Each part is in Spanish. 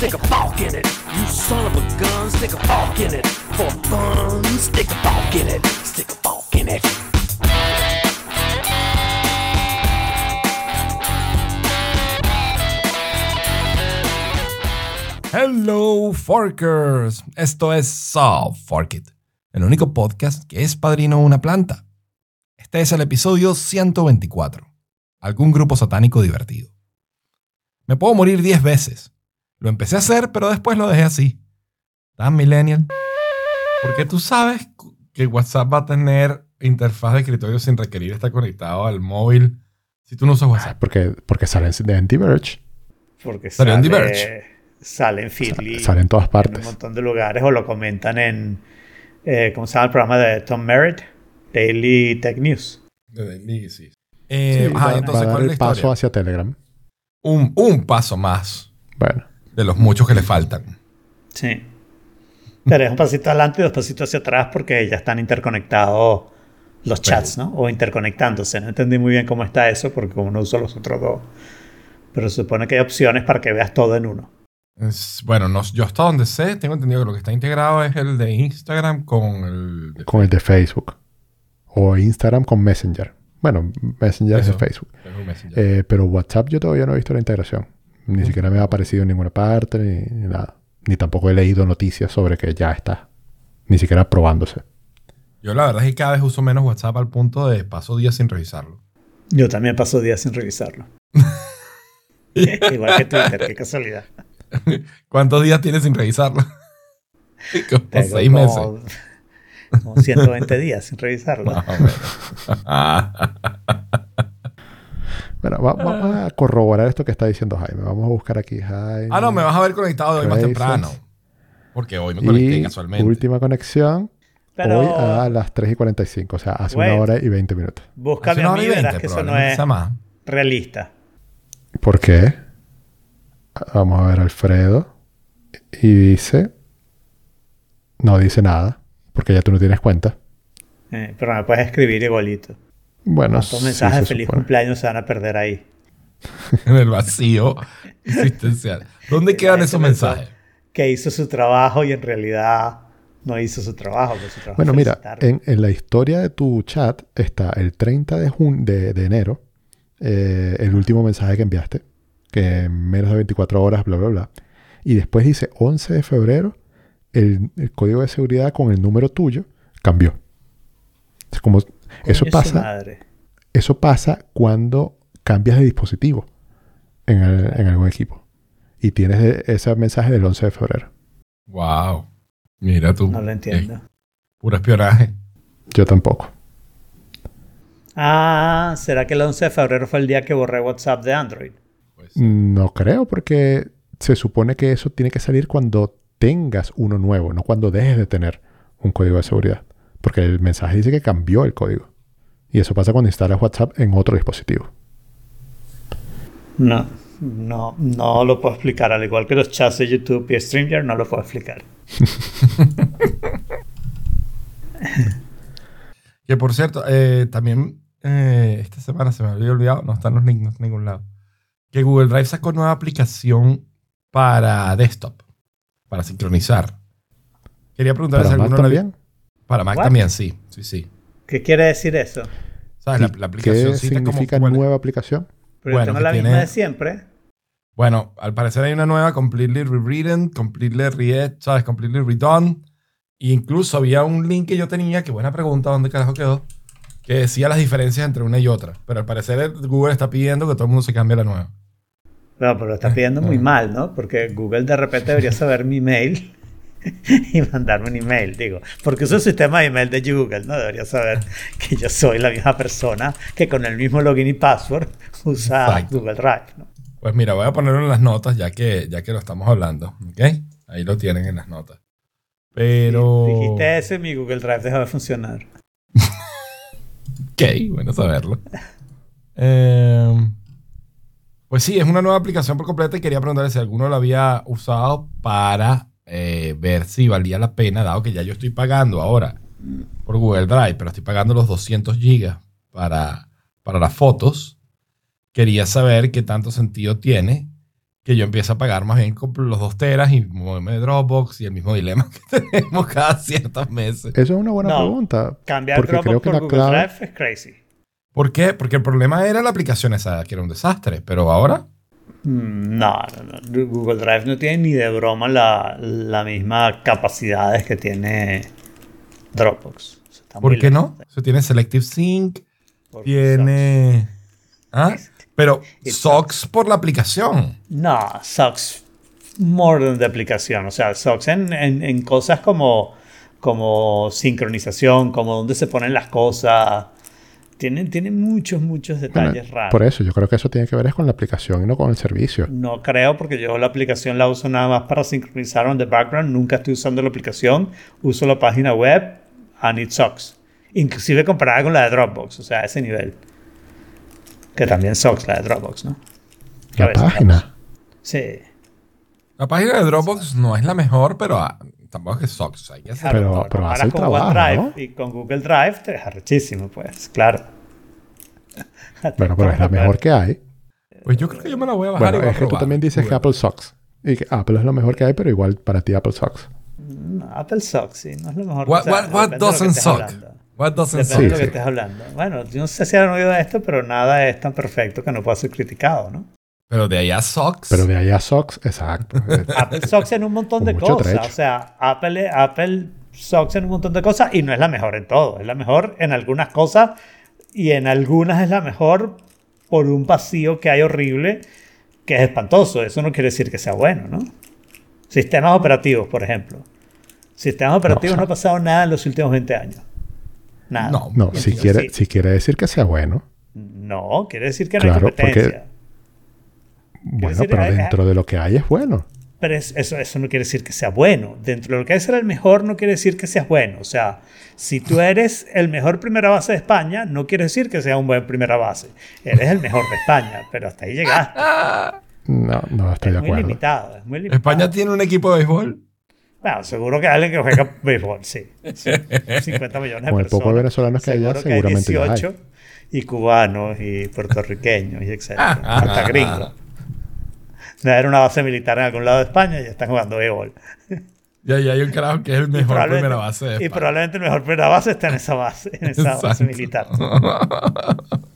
stick a in it. You son of a gun, stick a in it. For fun, stick a in it. Stick a in it. Hello, Forkers. Esto es Saw Fork It, el único podcast que es padrino de una planta. Este es el episodio 124. Algún grupo satánico divertido. Me puedo morir 10 veces. Lo empecé a hacer, pero después lo dejé así. ¿Tan millennial? Porque tú sabes que WhatsApp va a tener interfaz de escritorio sin requerir estar conectado al móvil si tú no usas WhatsApp. Porque, porque salen de Anti-Verge. Porque Salió en sale, Diverge. sale en Feedly. Sale en todas En partes. un montón de lugares o lo comentan en. Eh, ¿Cómo se llama el programa de Tom Merritt? Daily Tech News. Sí, sí. Eh, Sí, ajá, va, entonces, va a dar ¿cuál es la el paso historia? hacia Telegram. Un, un paso más Bueno, de los muchos que le faltan. Sí. Pero es un pasito adelante y dos pasitos hacia atrás porque ya están interconectados los chats, ¿no? O interconectándose. No entendí muy bien cómo está eso porque como no uso los otros dos. Pero se supone que hay opciones para que veas todo en uno. Es- bueno, no, yo hasta donde sé, tengo entendido que lo que está integrado es el de Instagram con el de con el de Facebook. O Instagram con Messenger. Bueno, Messenger Eso. es de Facebook. Messenger. Eh, pero WhatsApp yo todavía no he visto la integración. Ni siquiera me ha aparecido en ninguna parte, ni, ni nada. Ni tampoco he leído noticias sobre que ya está. Ni siquiera probándose. Yo la verdad es que cada vez uso menos WhatsApp al punto de paso días sin revisarlo. Yo también paso días sin revisarlo. Igual que Twitter, qué casualidad. ¿Cuántos días tienes sin revisarlo? Como Tengo seis como- meses. Como 120 días sin revisarlo. Bueno, va- vamos a corroborar esto que está diciendo Jaime. Vamos a buscar aquí Jaime. ah, no, me vas a ver conectado de hoy más temprano. Porque hoy me conecté Y casualmente. última conexión Pero hoy a las 3 y 45. O sea, hace Wait. una hora y 20 minutos. búscame a mí verás que eso no es más. realista. ¿Por qué? Vamos a ver Alfredo. Y dice... No dice nada. Porque ya tú no tienes cuenta. Eh, pero me puedes escribir igualito. Bueno, ¿Cuántos mensajes de feliz supone. cumpleaños se van a perder ahí? En el vacío existencial. ¿Dónde quedan esos mensajes? Que hizo su trabajo y en realidad no hizo su trabajo. porque su trabajo Bueno, mira, en, en la historia de tu chat está el 30 de, jun- de, de enero, eh, el último mensaje que enviaste, que en menos de 24 horas, bla, bla, bla. Y después dice 11 de febrero, el, el código de seguridad con el número tuyo cambió. Es como, eso pasa, madre. eso pasa cuando cambias de dispositivo en, el- en algún equipo. Y tienes ese mensaje del 11 de febrero. Wow. Mira tú. No lo entiendo. Eh, puro espionaje. Yo tampoco. Ah, ¿será que el 11 de febrero fue el día que borré WhatsApp de Android? Pues, No creo, porque se supone que eso tiene que salir cuando tengas uno nuevo, no cuando dejes de tener un código de seguridad. Porque el mensaje dice que cambió el código. Y eso pasa cuando instalas WhatsApp en otro dispositivo. No, no, no lo puedo explicar. Al igual que los chats de YouTube y StreamYard, no lo puedo explicar. Que por cierto, eh, también eh, esta semana se me había olvidado, no están los links, en ningún lado, que Google Drive sacó nueva aplicación para desktop, para sincronizar. Quería preguntar Para si alguno la. Para Mac What? también, sí, sí, sí. ¿Qué quiere decir eso? ¿Sabes? La, ¿Y la aplicación ¿Qué significa como nueva aplicación? Pero Bueno, yo tengo la tiene- misma de siempre. Bueno, al parecer hay una nueva, completely rewritten, completely re ¿sabes? Completely redone. E incluso había un link que yo tenía, que buena pregunta, ¿dónde carajo quedó? Que decía las diferencias entre una y otra. Pero al parecer Google está pidiendo que todo el mundo se cambie a la nueva. No, pero lo está pidiendo muy mal, ¿no? Porque Google de repente debería saber mi email y mandarme un email, digo. Porque uso el sistema de email de Google, ¿no? Debería saber que yo soy la misma persona que con el mismo login y password usa Exacto. Google Drive, ¿no? Pues mira, voy a ponerlo en las notas ya que, ya que lo estamos hablando. ¿Ok? Ahí lo tienen en las notas. Pero... Dijiste eso y mi Google Drive dejó de funcionar. Ok, bueno saberlo. Eh, pues sí, es una nueva aplicación por completa y quería preguntarle si alguno lo había usado para eh, ver si valía la pena, dado que ya yo estoy pagando ahora por Google Drive, pero estoy pagando los 200 gigas para, para las fotos. Quería saber qué tanto sentido tiene que yo empiezo a pagar más bien con los dos teras y moverme de Dropbox y el mismo dilema que tenemos cada ciertos meses. Eso es una buena No, pregunta. Cambiar porque Dropbox creo que por la Google clave... Drive es crazy. ¿Por qué? Porque el problema era la aplicación esa, que era un desastre, pero ahora... Mm, No, no, no. Google Drive no tiene ni de broma la, la misma capacidades que tiene Dropbox. O sea, está ¿Por qué no? Tiene Selective Sync, tiene... ¿Ah? Pero Socks por la aplicación. No, Socks more than de aplicación. O sea, Socks en, en, en cosas como, como sincronización, como dónde se ponen las cosas. Tienen, tienen muchos, muchos Bueno, detalles raros. por eso, yo creo que eso tiene que ver es con la aplicación y no con el servicio. No creo porque yo la aplicación la uso nada más para sincronizar on the background. Nunca estoy usando la aplicación. Uso la página web and it sucks. Inclusive comparada con la de Dropbox. O sea, a ese nivel. Que también sucks la de Dropbox, ¿no? La página. Sí. La página de Dropbox no es la mejor, pero ah, tampoco es que Socks. hay que hacer- Pero- Claro, pero comparas hace el con trabajo, OneDrive ¿no? Y con Google Drive te deja rechísimo, pues, claro. Bueno, pero es la mejor que hay. Pues yo creo que yo me la voy a bajar y Bueno, voy a es que tú también dices que. Apple sucks. Y que Apple es lo mejor que hay, pero igual para ti Apple sucks. No, Apple sucks, sí, no es lo mejor. What, sea, what, what que doesn't hablando. What doesn't suck? de Sí, lo que sí. estés hablando. Bueno, yo no sé si han oído esto, pero nada es tan perfecto que no pueda ser criticado, ¿no? Pero de allá Socks. Pero de allá sucks, exacto. Eh, Apple sucks en un montón de cosas. trecho. O sea, Apple, Apple sucks en un montón de cosas y no es la mejor en todo. Es la mejor en algunas cosas y en algunas es la mejor por un vacío que hay horrible que es espantoso. Eso no quiere decir que sea bueno, ¿no? Sistemas operativos, por ejemplo. Sistemas operativos no, o sea- ha pasado nada en los últimos 20 años. Nada. No. no, si quiere, sí. si quiere decir que sea bueno, No, quiere decir que no hay Claro, porque- competencia. Bueno, decir, pero hay- dentro de lo que hay es bueno. Pero es- eso, eso no quiere decir que sea bueno. Dentro de lo que es ser el mejor no quiere decir que seas bueno. O sea, si tú eres el mejor primera base de España, no quiere decir que seas un buen primera base. Eres el mejor de España, pero hasta ahí llegaste. No, no estoy Es de muy acuerdo. limitado. Es muy limitado. España tiene un equipo de béisbol. Bueno, seguro que hay alguien que juega béisbol, sí. Sí, 50 millones de Con el personas. poco de venezolanos que hay allá, Seguro seguramente ya hay. y cubanos y puertorriqueños y etcétera. Ah, Hasta gringos. Era una base militar en algún lado de España y ya están jugando béisbol. Y ahí hay un carajo que es el mejor primera base de Y probablemente el mejor primera base está en esa base, en esa base militar.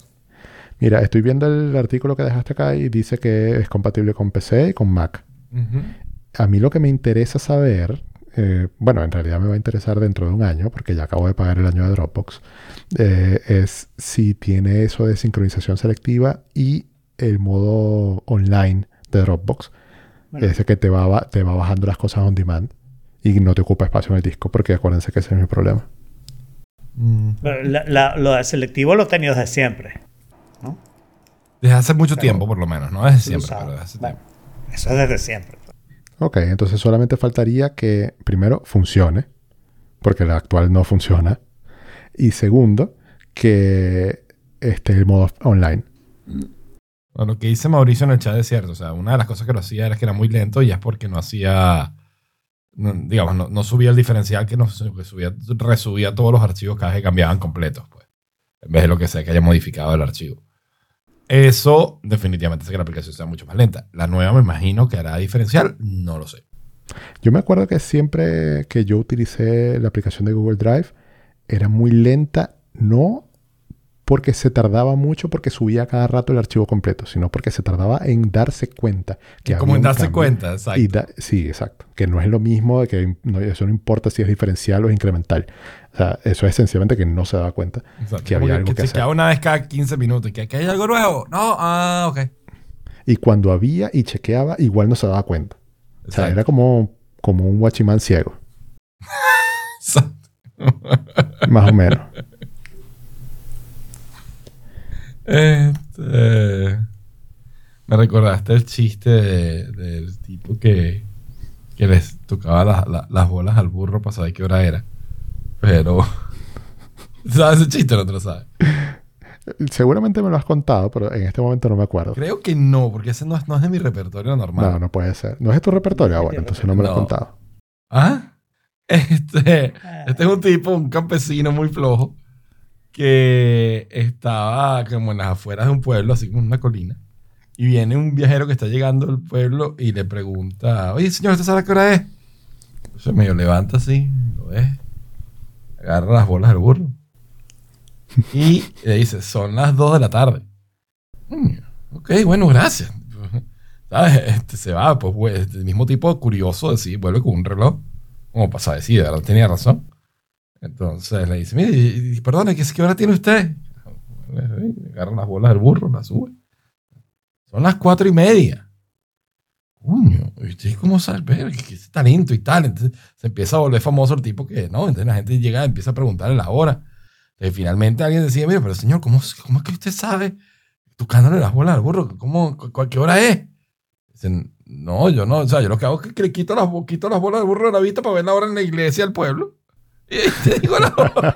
Mira, estoy viendo el artículo que dejaste acá y dice que es compatible con PC y con Mac. A mí lo que me interesa saber, eh, bueno, en realidad me va a interesar dentro de un año, porque ya acabo de pagar el año de Dropbox, eh, es si tiene eso de sincronización selectiva y el modo online de Dropbox, Bueno. ese que te va, te va bajando las cosas on demand y no te ocupa espacio en el disco, porque acuérdense que ese es mi problema. Mm. La- la- lo de selectivo lo he tenido desde siempre. ¿no? Desde hace mucho tiempo, por lo menos. No desde siempre, pero desde hace Bueno, tiempo. eso es desde siempre. Ok, entonces solamente faltaría que primero funcione, porque la actual no funciona, y segundo, que esté el modo online. Bueno, lo que dice Mauricio en el chat es cierto. O sea, una de las cosas que lo hacía era que era muy lento y es porque no hacía, no- digamos, no, subía el diferencial que, no, que subía, resubía todos los archivos cada vez que cambiaban completos, pues. En vez de lo que sea que haya modificado el archivo. Eso definitivamente hace que la aplicación sea mucho más lenta. La nueva me imagino que hará diferencial, no lo sé. Yo me acuerdo que siempre que yo utilicé la aplicación de Google Drive, era muy lenta, no porque se tardaba mucho porque subía cada rato el archivo completo, sino porque se tardaba en darse cuenta que como había en darse cambio. cuenta, exacto. Y da- sí, exacto. Que no es lo mismo, de que no- eso no importa si es diferencial o es incremental. O sea, eso es sencillamente que no se daba cuenta. Exacto. que Como había algo que se hacer. una vez cada 15 minutos. Que, que hay algo nuevo. No, ah, ok. Y cuando había y chequeaba, igual no se daba cuenta. O sea, era como, como un guachimán ciego, Exacto. más o menos. Este, me recordaste el chiste de- del tipo que, que les tocaba la- la- las bolas al burro para saber qué hora era. Pero. ¿Sabes ese chiste o no te lo sabes? Seguramente me lo has contado, pero en este momento no me acuerdo. Creo que no, porque ese no es, no es de mi repertorio normal. No, no puede ser. ¿No es de tu repertorio? Ah, bueno, entonces no me lo has No. contado. ¿Ah? Este, este es un tipo, un campesino muy flojo, que estaba como en las afueras de un pueblo, así como en una colina, Y viene un viajero que está llegando al pueblo y le pregunta, oye, señor, ¿usted sabe qué hora es? Se medio levanta así, lo ves, agarra las bolas del burro. Y le dice, son las 2 de la tarde. Mm, ok, bueno, gracias. ¿Sabes? Este, se va, pues, pues, el mismo tipo curioso, decir, vuelve con un reloj. Como pasa a decir, ¿verdad? Tenía razón. Entonces le dice, mire, perdone, ¿qué, ¿qué hora tiene usted? Agarra las bolas del burro, las sube. Son las cuatro y media. Coño, ¿y usted cómo sabe? ¿Qué, talento y tal? Entonces se empieza a volver famoso el tipo que, ¿no? Entonces la gente llega y empieza a preguntarle la hora. Y finalmente alguien decía, mire, pero señor, ¿cómo, cómo es que usted sabe? Tocándole las bolas al burro, ¿cómo, ¿qué hora es? Dicen, no, yo no, o sea, yo lo que hago es que le quito las, quito las bolas del burro de la vista para ver la hora en la iglesia del pueblo. Y te digo la hora.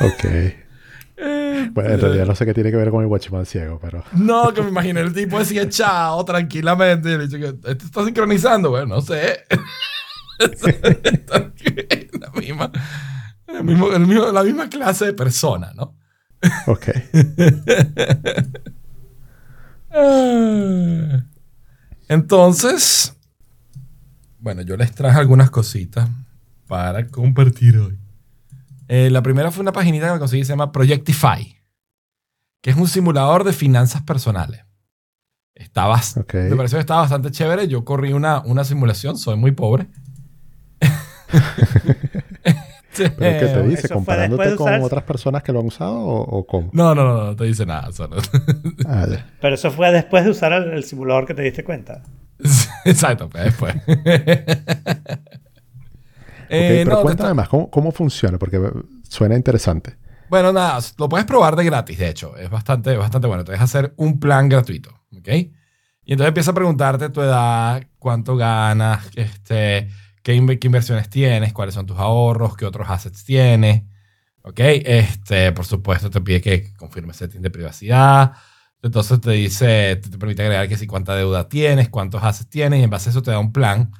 Ok. Bueno, en realidad no sé qué tiene que ver con el Watchman ciego, pero... No, que me imaginé el tipo decía chao tranquilamente. Y le que ¿este está sincronizando. Bueno, no sé. la, misma, el mismo- la misma clase de persona, ¿no? Ok. Entonces, bueno, yo les traje algunas cositas para compartir hoy. Eh, la primera fue una paginita que me conseguí, se llama Projectify, que es un simulador de finanzas personales. Está. Me pareció que estaba bastante chévere. Yo corrí una, una simulación, soy muy pobre. ¿Pero qué te dice? eso fue ¿Comparándote con usar- otras personas que lo han usado o, o cómo? No, no, no, no te dice nada. solo- Ah. Pero eso fue después de usar el, el simulador que te diste cuenta. Exacto, pues después. Ok, Eh, pero no, cuéntame más, ¿cómo, cómo funciona? Porque eh, suena interesante. Bueno, nada, lo puedes probar de gratis, de hecho. Es bastante, bastante bueno. Te deja hacer un plan gratuito, ¿ok? Y entonces empieza a preguntarte tu edad, cuánto ganas, este, qué, inve- qué inversiones tienes, cuáles son tus ahorros, qué otros assets tienes, ¿ok? Este, por supuesto, te pide que confirmes setting de privacidad. Entonces te dice, te permite agregar que si cuánta deuda tienes, cuántos assets tienes, y en base a eso te da un plan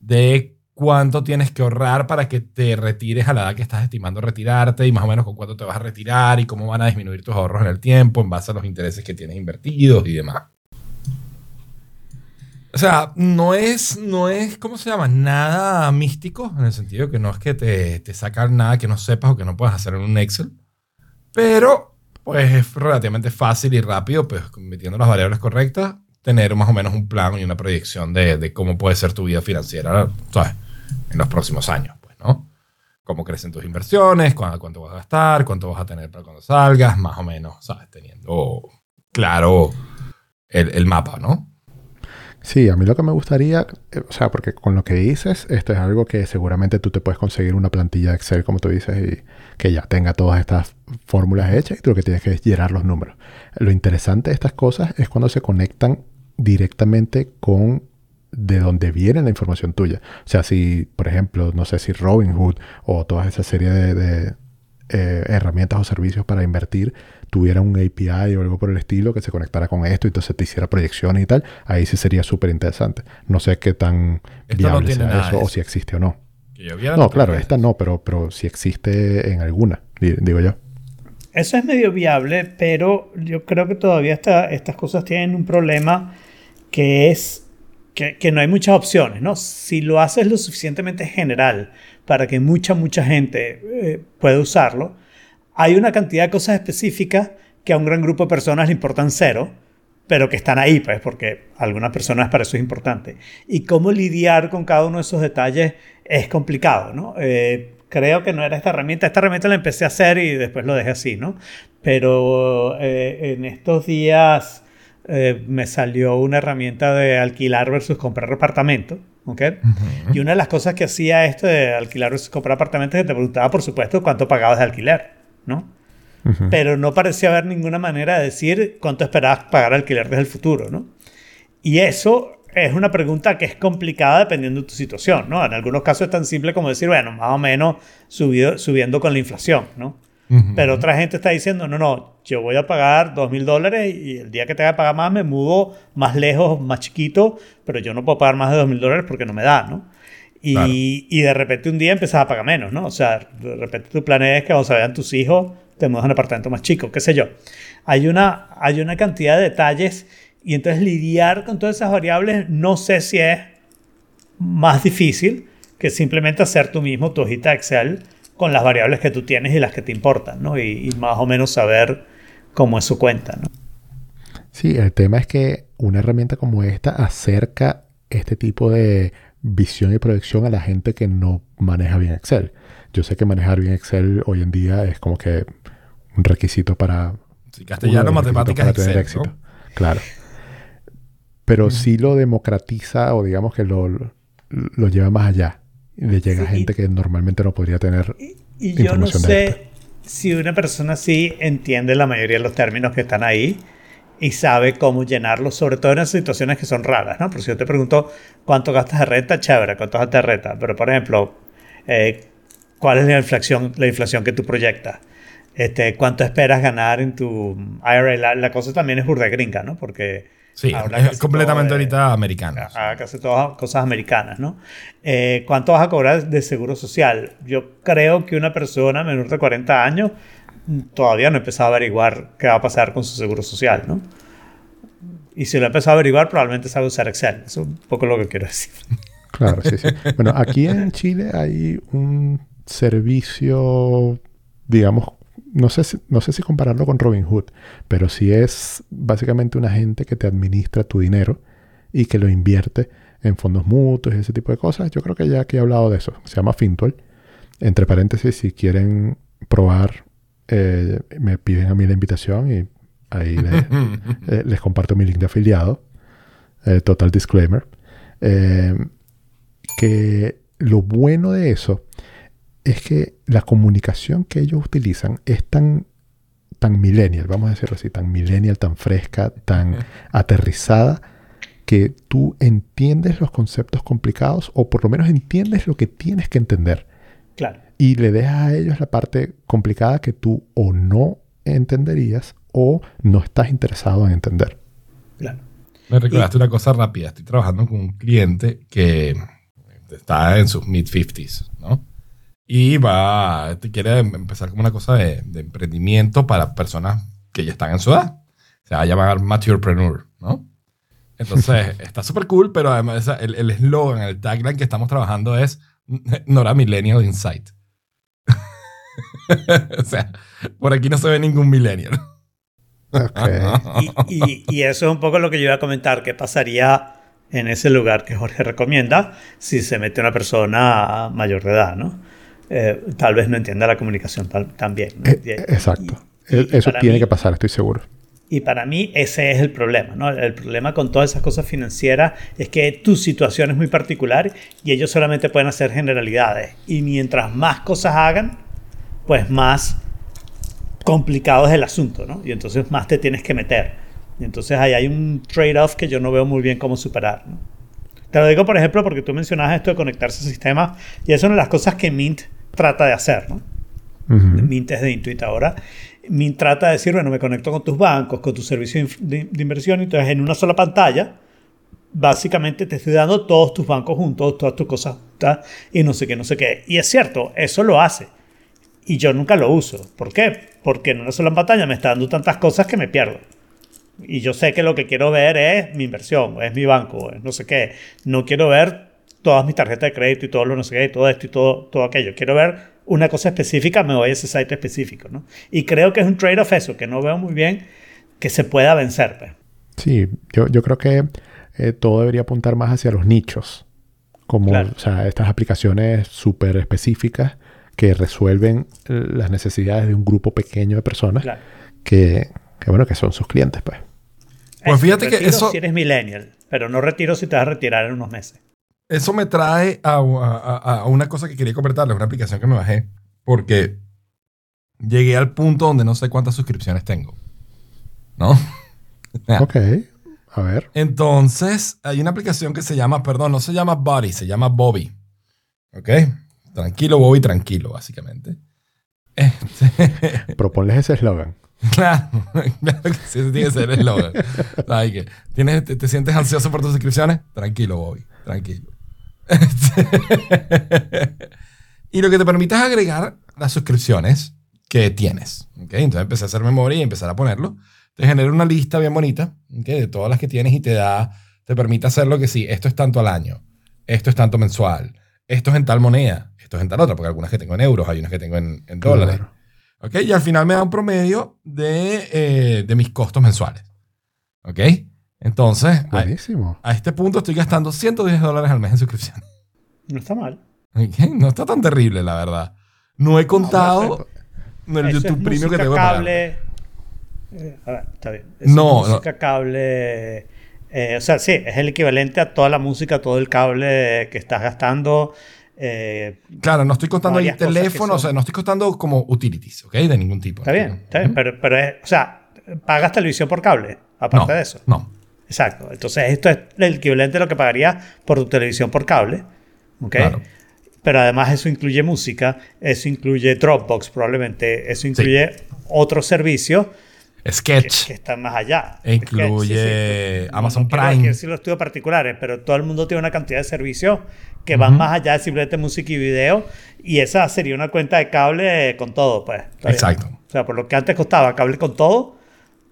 de cuánto tienes que ahorrar para que te retires a la edad que estás estimando retirarte y más o menos con cuánto te vas a retirar y cómo van a disminuir tus ahorros en el tiempo en base a los intereses que tienes invertidos y demás. O sea, no es, no es, ¿cómo se llama? Nada místico, en el sentido que no es que te, te sacan nada que no sepas o que no puedas hacer en un Excel. Pero, pues es relativamente fácil y rápido, pues metiendo las variables correctas, tener más o menos un plan y una proyección de, de cómo puede ser tu vida financiera, ¿sabes? En los próximos años, pues, ¿no? Cómo crecen tus inversiones, cuánto, cuánto vas a gastar, cuánto vas a tener para cuando salgas, más o menos, ¿sabes? Teniendo claro el, el mapa, ¿no? Sí, a mí lo que me gustaría, eh, o sea, porque con lo que dices, esto es algo que seguramente tú te puedes conseguir una plantilla de Excel, como tú dices, y que ya tenga todas estas fórmulas hechas y tú lo que tienes que es llenar los números. Lo interesante de estas cosas es cuando se conectan directamente con de dónde viene la información tuya. O sea, si, por ejemplo, no sé si Robinhood o toda esa serie de, eh, herramientas o servicios para invertir tuviera un API o algo por el estilo que se conectara con esto y entonces te hiciera proyecciones y tal, ahí sí sería súper interesante. No sé qué tan Esto no viable tiene sea eso o si existe o no. Yo No, claro, esta no, pero, pero si existe en alguna, di- digo yo. Eso es medio viable, pero yo creo que todavía esta- estas cosas tienen un problema que es que, que no hay muchas opciones, ¿no? Si lo haces lo suficientemente general para que mucha, mucha gente eh, pueda usarlo, hay una cantidad de cosas específicas que a un gran grupo de personas le importan cero, pero que están ahí, pues, porque a algunas personas para eso es importante. Y cómo lidiar con cada uno de esos detalles es complicado, ¿no? Eh, creo que no era esta herramienta. Esta herramienta la empecé a hacer y después lo dejé así, ¿no? Pero eh, en estos días eh, me salió una herramienta de alquilar versus comprar apartamento, ¿ok? Y una de las cosas que hacía esto de alquilar versus comprar apartamentos es que te preguntaba, por supuesto, cuánto pagabas de alquiler, ¿no? Pero no parecía haber ninguna manera de decir cuánto esperabas pagar alquiler desde el futuro, ¿no? Y eso es una pregunta que es complicada dependiendo de tu situación, ¿no? En algunos casos es tan simple como decir, bueno, más o menos subido, subiendo con la inflación, ¿no? Pero otra gente está diciendo, no, no, yo voy a pagar dos mil dólares y el día que tenga que pagar más me mudo más lejos, más chiquito, pero yo no puedo pagar más de dos mil dólares porque no me da, ¿no? Y, Claro. y de repente un día empiezas a pagar menos, ¿no? O sea, de repente tu plan es que cuando se vean tus hijos te mudas a un apartamento más chico, qué sé yo. Hay una, hay una cantidad de detalles y entonces lidiar con todas esas variables no sé si es más difícil que simplemente hacer tú mismo tu hojita Excel con las variables que tú tienes y las que te importan, ¿no? Y, y más o menos saber cómo es su cuenta, ¿no? Sí, el tema es que una herramienta como esta acerca este tipo de visión y proyección a la gente que no maneja bien Excel. Yo sé que manejar bien Excel hoy en día es como que un requisito para... Sí, castellano, matemáticas, para tener Excel, éxito. ¿no? Claro. Pero sí lo democratiza o digamos que lo, lo lleva más allá. Y le llega a Sí, y- gente que normalmente no podría tener... Y, y yo no sé si una persona así entiende la mayoría de los términos que están ahí y sabe cómo llenarlos, sobre todo en esas situaciones que son raras, ¿no? Porque si yo te pregunto cuánto gastas de renta, chévere, cuánto gastas de renta. Pero, por ejemplo, eh, ¿cuál es la inflación, la inflación que tú proyectas? Este, ¿Cuánto esperas ganar en tu IRA? La, la cosa también es burda gringa, ¿no? Porque Sí, es completamente ahorita americano. a casi todas cosas americanas, ¿no? Eh, ¿Cuánto vas a cobrar de seguro social? Yo creo que una persona menor de 40 años todavía no ha empezado a averiguar qué va a pasar con su seguro social, ¿no? Y si lo ha empezado a averiguar, probablemente sabe usar Excel. Eso es un poco lo que quiero decir. Claro, sí, sí. Bueno, aquí en Chile hay un servicio, digamos, no sé, si, no sé si compararlo con Robinhood, pero sí es básicamente una gente que te administra tu dinero y que lo invierte en fondos mutuos y ese tipo de cosas. Yo creo que ya aquí he hablado de eso. Se llama Fintual. Entre paréntesis, si quieren probar, eh, me piden a mí la invitación y ahí les, eh, les comparto mi link de afiliado. Eh, total disclaimer. Eh, que lo bueno de eso es que la comunicación que ellos utilizan es tan, tan millennial, vamos a decirlo así, tan millennial, tan fresca, tan aterrizada, que tú entiendes los conceptos complicados o por lo menos entiendes lo que tienes que entender Claro. Y le dejas a ellos la parte complicada que tú o no entenderías o no estás interesado en entender. Claro. Me recordaste una cosa rápida. Estoy trabajando con un cliente que está en sus mid-50s, ¿no? Y va, te quiere empezar como una cosa de, de emprendimiento para personas que ya están en su edad. Se va a llamar Maturepreneur, ¿no? Entonces, está súper cool, pero además el el eslogan, el, tagline que estamos trabajando es Nora Millennial Insight. o sea, por aquí no se ve ningún millennial. Ok. Y, y- y eso es un poco lo que yo iba a comentar, qué pasaría en ese lugar que Jorge recomienda si se mete una persona mayor de edad, ¿no? Eh, tal vez no entienda la comunicación bien. ¿no? Eh, Exacto. y- y E- Eso tiene mí- que pasar, estoy seguro. Y para mí ese es el problema, ¿no? El problema con todas esas cosas financieras es que tu situación es muy particular y ellos solamente pueden hacer generalidades. Y mientras más cosas hagan, pues más complicado es el asunto, ¿no? Y entonces más te tienes que meter. Y entonces ahí hay un trade-off que yo no veo muy bien cómo superar, ¿no? Te lo digo, por ejemplo, porque tú mencionabas esto de conectarse a sistemas y es una de las cosas que Mint trata de hacer, ¿no? Mint es de Intuit ahora. Mint trata de decir, bueno, me conecto con tus bancos, con tu servicio de inf- de, de inversión, entonces en una sola pantalla, básicamente te estoy dando todos tus bancos juntos, todas tus cosas juntas y no sé qué, no sé qué. Y es cierto, eso lo hace. Y yo nunca lo uso. ¿Por qué? Porque en una sola pantalla me está dando tantas cosas que me pierdo. Y yo sé que lo que quiero ver es mi inversión, es mi banco, es no sé qué. No quiero ver todas mis tarjetas de crédito y todo lo no sé qué, y todo esto y todo, todo aquello. Quiero ver una cosa específica, me voy a ese site específico, ¿no? Y creo que es un trade-off eso, que no veo muy bien que se pueda vencer. pues. Sí, yo, yo creo que eh, todo debería apuntar más hacia los nichos. Como Claro. o sea, estas aplicaciones súper específicas que resuelven las necesidades de un grupo pequeño de personas Claro. que, que, bueno, que son sus clientes, pues. Pues fíjate que eso- Si eres millennial, pero no retiro si te vas a retirar en unos meses. Eso me trae a, a- a una cosa que quería comentarles, una aplicación que me bajé, porque llegué al punto donde no sé cuántas suscripciones tengo. ¿No? Ok, a ver. Entonces, hay una aplicación que se llama, perdón, no se llama Body, se llama Bobby. ¿Ok? Tranquilo, Bobby, tranquilo, básicamente. Este, Proponles ese eslogan. Claro, claro que sí, ese tiene que ser el eslogan. Ay, que, ¿tienes, te, te sientes ansioso por tus suscripciones? Tranquilo, Bobby, tranquilo. Este, y lo que te permite es agregar las suscripciones que tienes. ¿ok? Entonces empecé a hacer memoria y empezar a ponerlo. Te genera una lista bien bonita de todas las que tienes y te da, te permite hacer lo que sí, esto es tanto al año, esto es tanto mensual, esto es en tal moneda, esto es en tal otra, porque algunas que tengo en euros, hay unas que tengo en, en dólares. Claro. ¿Ok? Y al final me da un promedio de, eh, de mis costos mensuales. ¿Ok? Entonces, a, Buenísimo. a este punto estoy gastando 110 dólares al mes en suscripción. No está mal. No está tan terrible, la verdad. No he contado el Eso es YouTube Premium que tengo que pagar. cable. Eh, a ver, está bien. Eso No, es música cable. Eh, o sea, sí, es el equivalente a toda la música, todo el cable que estás gastando. eh, Claro, no estoy contando el teléfono, o sea, no estoy contando como utilities, ¿ok? De ningún tipo. está bien, está bien. Pero, pero es, o sea, pagas televisión por cable, aparte no, de eso. No. Exacto. Entonces, esto es el equivalente a lo que pagarías por tu televisión por cable. ¿Ok? Claro. Pero además eso incluye música, eso incluye Dropbox probablemente, eso incluye otros servicios Sketch. que están más allá. E incluye Sí, sí. Amazon quiero- Prime. quiero decir los estudios particulares, pero todo el mundo tiene una cantidad de servicios que van más allá de simplemente música y video. Y esa sería una cuenta de cable con todo, pues. Bien. Exacto. O sea, por lo que antes costaba cable con todo,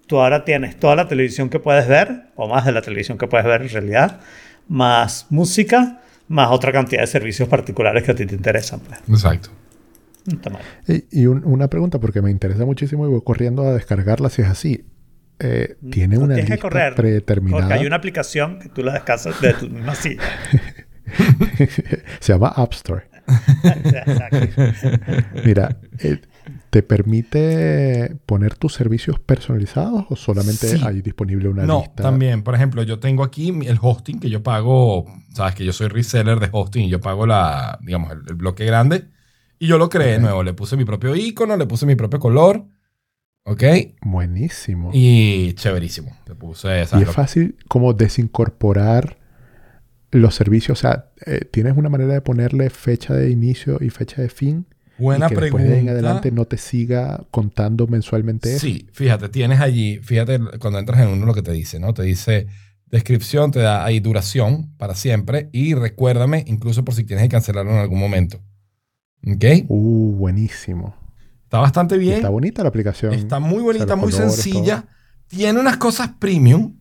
tú ahora tienes toda la televisión que puedes ver, o más de la televisión que puedes ver en realidad, más música, más otra cantidad de servicios particulares que a ti te interesan. Pues. Exacto. No está mal. Y, y un- una pregunta, porque me interesa muchísimo y voy corriendo a descargarla si es así. Eh, ¿Tiene No una tienes que lista correr. predeterminada? Porque hay una aplicación que tú la descansas de tu misma silla. Se llama App Store. Mira, eh, ¿te permite poner tus servicios personalizados o solamente Sí. hay disponible una no, lista? también, por ejemplo, yo tengo aquí el hosting que yo pago, sabes que yo soy reseller de hosting y yo pago la, digamos, el, el bloque grande y yo lo creé nuevo, le puse mi propio icono, le puse mi propio color, ¿ok? Buenísimo. Y chéverísimo. Le puse, Y ¿sabes? es fácil como desincorporar los servicios. O sea, eh, ¿tienes una manera de ponerle fecha de inicio y fecha de fin? Buena y que pregunta. después de en adelante no te siga contando mensualmente eso. Sí, fíjate, tienes allí, fíjate cuando entras en uno lo que te dice, ¿no? Te dice descripción, te da ahí duración para siempre y recuérdame incluso por si tienes que cancelarlo en algún momento. ¿Ok? Uh, buenísimo. Está bastante bien. Está bonita la aplicación. Está muy bonita, muy colores, sencilla. Tiene unas cosas premium,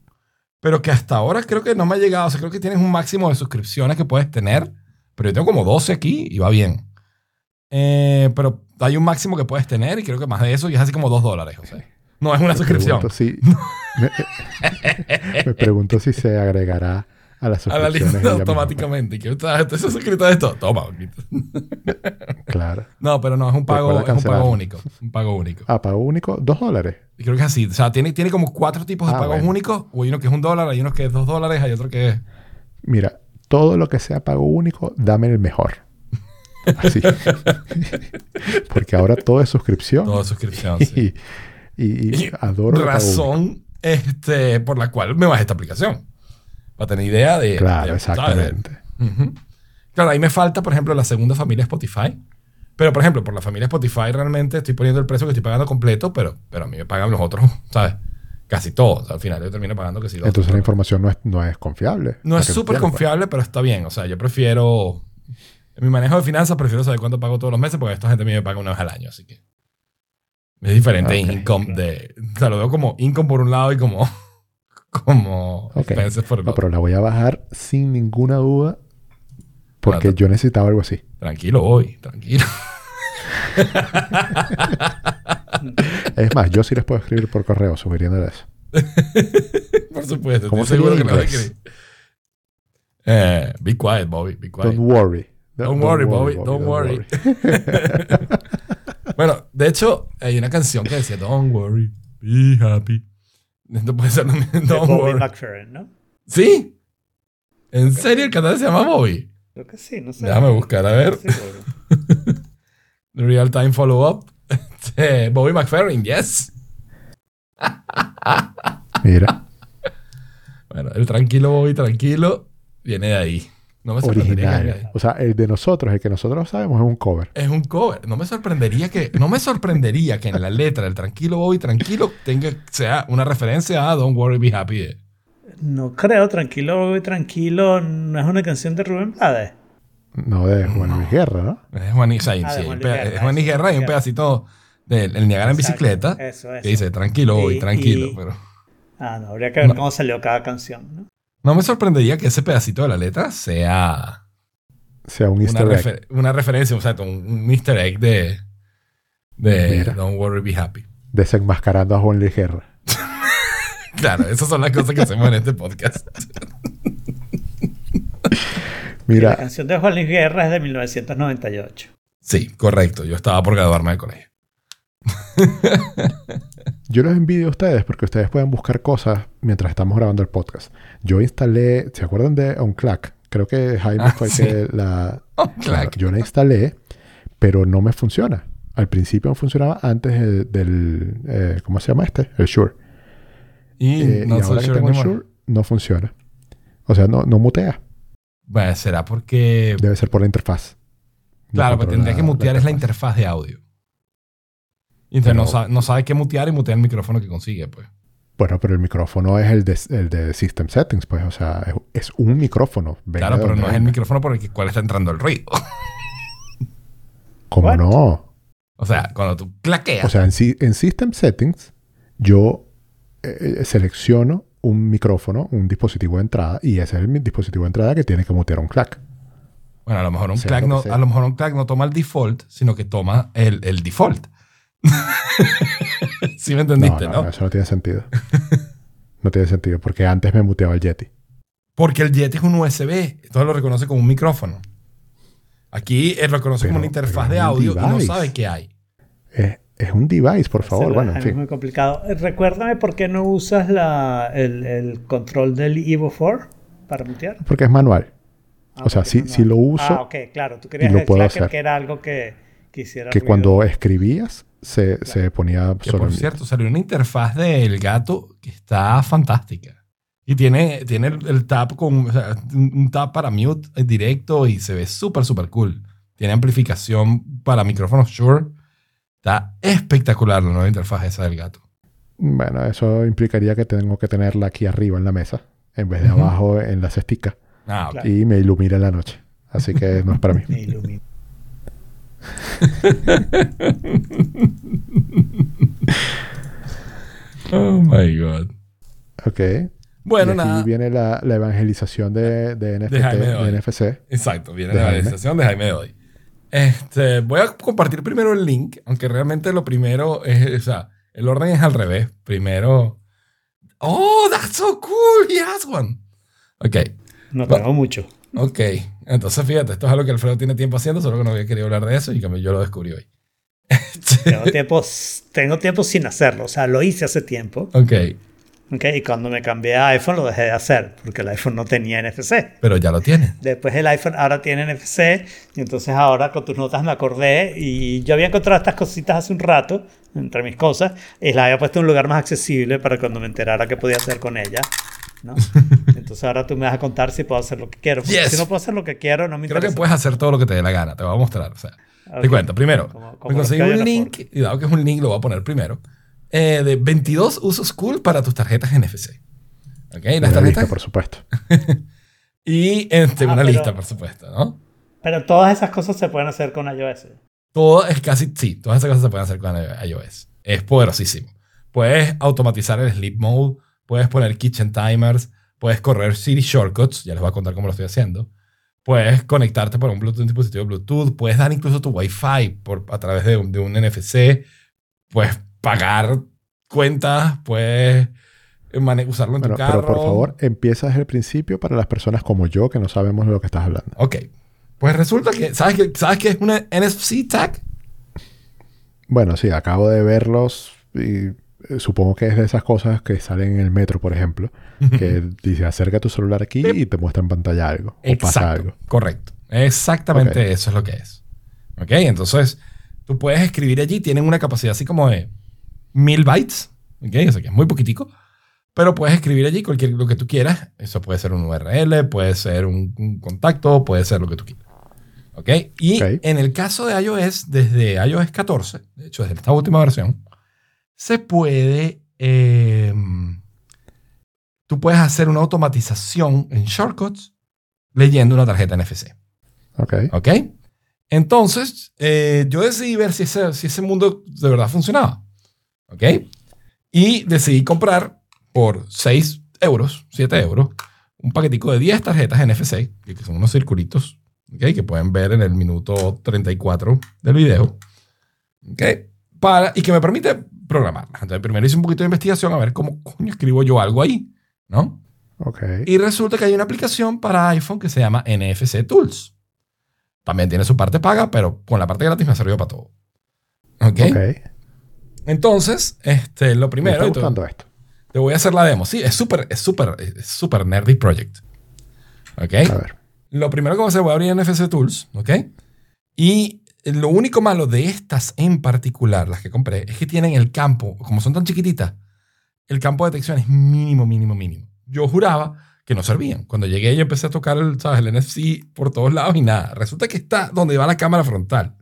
pero que hasta ahora creo que no me ha llegado. O sea, creo que tienes un máximo de suscripciones que puedes tener. Pero yo tengo como 12 aquí y va bien. Eh, pero hay un máximo que puedes tener y creo que más de eso y es así como 2 dólares. O sea, no es una Me suscripción. pregunto si, me, me pregunto si se agregará a las A la suscripciones. lista automáticamente. Y que estás estás suscrito a esto. Toma. Claro. No, pero no, es un pago, es un pago único. Un pago único. Ah, pago único, dos dólares. Y creo que es así. O sea, tiene, tiene como cuatro tipos de Ah, pagos bueno. únicos. O hay uno que es un dólar, hay uno que es dos dólares, hay otro que es. Mira, todo lo que sea pago único, dame el mejor. Así. Porque ahora todo es suscripción. Todo suscripción. sí. y, y- y Y adoro razón este, por la cual me bajé esta aplicación. Para tener idea de. Claro, exactamente. Claro, ahí me falta, por ejemplo, la segunda familia Spotify. Pero, por ejemplo, por la familia Spotify realmente estoy poniendo el precio que estoy pagando completo, pero, pero a mí me pagan los otros, ¿sabes? Casi todos. O sea, al final yo termino pagando que si los Entonces la otros. información no es, no es confiable. No es súper pues. confiable, pero está bien. O sea, yo prefiero. En mi manejo de finanzas prefiero saber cuánto pago todos los meses porque esta gente a mí me paga una vez al año. Así que. Es diferente Ok, income de. O sea, lo veo como income por un lado y como. Como Ok. expenses por el No, otro. pero la voy a bajar sin ninguna duda. Porque yo necesitaba algo así. Tranquilo, voy. Tranquilo. Es más, yo sí les puedo escribir por correo sugiriéndoles eso. por supuesto. ¿Cómo seguro que lo. Eh, be quiet, Bobby. Be quiet. Don't worry. Don't worry, Bobby, don't worry. Bueno, de hecho, hay una canción que decía Don't worry, be happy. Esto puede ser también De Don't Bobby worry. McFerrin, ¿no? ¿Sí? ¿En serio el cantante se llama Bobby? Creo que sí, no sé. Déjame buscar, a ver. Real Time Follow Up. Este, Bobby McFerrin, yes. Mira, Bueno, el tranquilo Bobby, tranquilo, viene de ahí. No me sorprendería que venga de ahí. original. O sea, el de nosotros, el que nosotros sabemos es un cover. Es un cover. No me sorprendería que, no me sorprendería que en la letra del tranquilo Bobby, tranquilo, tenga, sea una referencia a Don't Worry, Be Happy. de- No creo, tranquilo, tranquilo. No es una canción de Rubén Blades. No de Juan Luis Guerra, ¿no? Es Juan, Ah, de sí, Juan Luis pe- Guerra, es Juan Guerra y un pedacito del el Niagara en bicicleta. eso, eso. Que dice tranquilo hoy, Y- tranquilo. y- Pero Ah, no, habría que ver No. cómo salió cada canción. ¿no? no me sorprendería que ese pedacito de la letra sea Sea un una, easter egg. refer- una referencia, o sea, un, un easter egg de, de Mira. Don't Worry, Be Happy. Desenmascarando a Juan Luis Guerra. Claro, esas son las cosas que hacemos en este podcast. La Mira, canción de Juan Luis Guerra es de 1998. Sí, correcto. Yo estaba por graduarme del colegio. yo los envidio a ustedes porque ustedes pueden buscar cosas mientras estamos grabando el podcast. Yo instalé, ¿se acuerdan de OnClack? Creo que Jaime Ah, fue el sí. que la, claro. Yo la instalé, pero no me funciona. Al principio no funcionaba antes de- del... eh, ¿Cómo se llama este? El Shure. Y Eh, no y soy ahora que sure. Shure, no funciona. O sea, no, no mutea. Bueno, será porque... Debe ser por la interfaz. No Claro, pero tendría que mutear es la interfaz. de audio. Y entonces no, sabe, no sabe qué mutear y mutea el micrófono que consigue, pues. Bueno, pero el micrófono es el de, el de System Settings, pues. O sea, es, es un micrófono. venga Claro, pero no es el micrófono por el que- cual está entrando el ruido. ¿Cómo What? no? O sea, cuando tú claqueas. O sea, en, si- en System Settings, yo eh, eh, selecciono un micrófono, un dispositivo de entrada, y ese es el dispositivo de entrada que tiene que mutear un clack. bueno, a lo mejor un clack no, a lo mejor un clack no toma el default, sino que toma el, el default. ¿Sí me entendiste, no, no? no, eso no tiene sentido. no tiene sentido, porque antes me muteaba el Yeti. Porque el Yeti es un USB, entonces lo reconoce como un micrófono. Aquí él lo reconoce como una interfaz de un audio y no sabe qué hay. Es, es un device, por favor. Bueno, en es fin. muy complicado. Eh, Recuérdame por qué no usas la, el, el control del Evo 4 para mutear. Porque es manual. Ah, O sea, si- no- si lo uso Ah, ok, claro. Tú querías y lo el puedo hacer. que era algo que, hiciera Que ruido. cuando escribías se, se ponía Que solo por cierto, salió una interfaz del gato que está fantástica. Y tiene, tiene el, el tab con o sea, un tab para mute en directo y se ve súper, súper cool. Tiene amplificación para micrófonos Shure. Está espectacular la nueva interfaz esa del gato. Bueno, eso implicaría que tengo que tenerla aquí arriba en la mesa, en vez de abajo en la cestica. Ah, ok. Claro. Y me ilumina en la noche. Así que no es para mí. Me ilumina. Oh my God. Ok. Bueno, y aquí nada. viene la, la evangelización de, de NFT, Jaime de, Doy. NFC. Exacto, viene De la Jaime. realización de Jaime de hoy. Este, voy a compartir primero el link, aunque realmente lo primero es, o sea, el orden es al revés. Primero. Oh, that's so cool. He has one. Ok, No tengo mucho. ok. Entonces, fíjate, esto es algo que Alfredo tiene tiempo haciendo, solo que no había querido hablar de eso y que yo lo descubrí hoy. Tengo tiempo, tengo tiempo sin hacerlo. O sea, lo hice hace tiempo. ok, ¿ok? Y cuando me cambié a iPhone lo dejé de hacer porque el iPhone no tenía NFC. pero ya lo tiene. Después el iPhone ahora tiene NFC y entonces ahora con tus notas me acordé y yo había encontrado estas cositas hace un rato entre mis cosas y las había puesto en un lugar más accesible para cuando me enterara qué podía hacer con ella. ¿no? Entonces ahora tú me vas a contar si puedo hacer lo que quiero. Porque Yes. Si no puedo hacer lo que quiero, no me Creo que interesa. puedes hacer todo lo que te dé la gana. Te voy a mostrar. O sea, Ok. te cuento. Primero, Como- como me conseguí un link, y dado que es un link, lo voy a poner primero, eh, de 22 usos cool para tus tarjetas NFC. ¿Ok? Las Una tarjetas. lista, por supuesto. Y este, Ah, una pero- lista, por supuesto, ¿no? Pero todas esas cosas se pueden hacer con iOS. Todo es casi, sí, todas esas cosas se pueden hacer con iOS. Es poderosísimo. Puedes automatizar el sleep mode, puedes poner kitchen timers, puedes correr Siri shortcuts, ya les voy a contar cómo lo estoy haciendo. Puedes conectarte por un Bluetooth, un dispositivo Bluetooth, puedes dar incluso tu Wi-Fi por, a través de un, de un NFC, puedes pagar cuentas, puedes eh, usarlo en Bueno, tu carro. pero por favor, empieza desde el principio para las personas como yo que no sabemos de lo que estás hablando. Ok. Pues resulta que, ¿sabes qué, ¿sabes qué es una NFC tag? Bueno, sí, acabo de verlos y eh, supongo que es de esas cosas que salen en el metro, por ejemplo, que dice acerca tu celular aquí y te muestra en pantalla algo o pasa algo. Correcto. Exactamente eso es lo que es. ¿Ok? Entonces, tú puedes escribir allí, tienen una capacidad así como de mil bytes. ¿Ok? O sea que es muy poquitico. Pero puedes escribir allí cualquier lo que tú quieras. Eso puede ser un URL, puede ser un, un contacto, puede ser lo que tú quieras. ¿Ok? Y Ok. en el caso de iOS, desde iOS 14, de hecho, desde esta última versión, se puede. eh, tú puedes hacer una automatización en shortcuts leyendo una tarjeta NFC. Ok. ¿Ok? Entonces, eh, yo decidí ver si ese, si ese mundo de verdad funcionaba. ¿Ok? Y decidí comprar por 6 euros, 7 euros, un paquetico de 10 tarjetas NFC, que son unos circulitos, ¿ok? Que pueden ver en el minuto 34 del video. ¿Ok? Para, y que me permite programarlas. Entonces, primero hice un poquito de investigación a ver cómo coño escribo yo algo ahí, ¿no? Ok. Y resulta que hay una aplicación para iPhone que se llama NFC Tools. También tiene su parte paga, pero con la parte gratis me ha servido para todo. ¿Ok? Ok. Entonces, este, lo Me primero, está y te- gustando esto. te voy a hacer la demo. Sí, es súper, es súper, es súper nerdy project. ¿Ok? A ver. Lo primero que voy a hacer, voy a abrir NFC Tools, ¿ok? Y lo único malo de estas en particular, las que compré, es que tienen el campo, como son tan chiquititas, el campo de detección es mínimo, mínimo, mínimo. Yo juraba que no servían. Cuando llegué y empecé a tocar el, ¿sabes? el NFC por todos lados y nada. Resulta que está donde va la cámara frontal.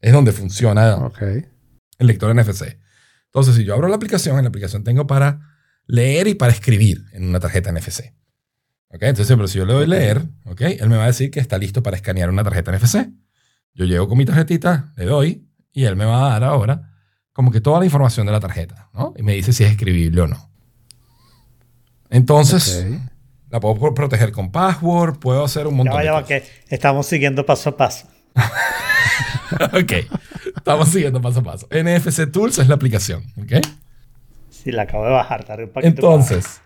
Es donde funciona Ok. El lector NFC. Entonces, si yo abro la aplicación, en la aplicación tengo para leer y para escribir en una tarjeta NFC. ¿Ok? Entonces, pero si yo le doy leer, ¿ok? Él me va a decir que está listo para escanear una tarjeta NFC. Yo llego con mi tarjetita, le doy y él me va a dar ahora como que toda la información de la tarjeta, ¿no? Y me dice si es escribible o no. Entonces, la puedo pro- proteger con password, puedo hacer un Ya montón va, de ya va, cosas. que estamos siguiendo paso a paso. ok, estamos siguiendo paso a paso. NFC Tools es la aplicación, ¿ok? Sí, la acabo de bajar, tardé un. Entonces,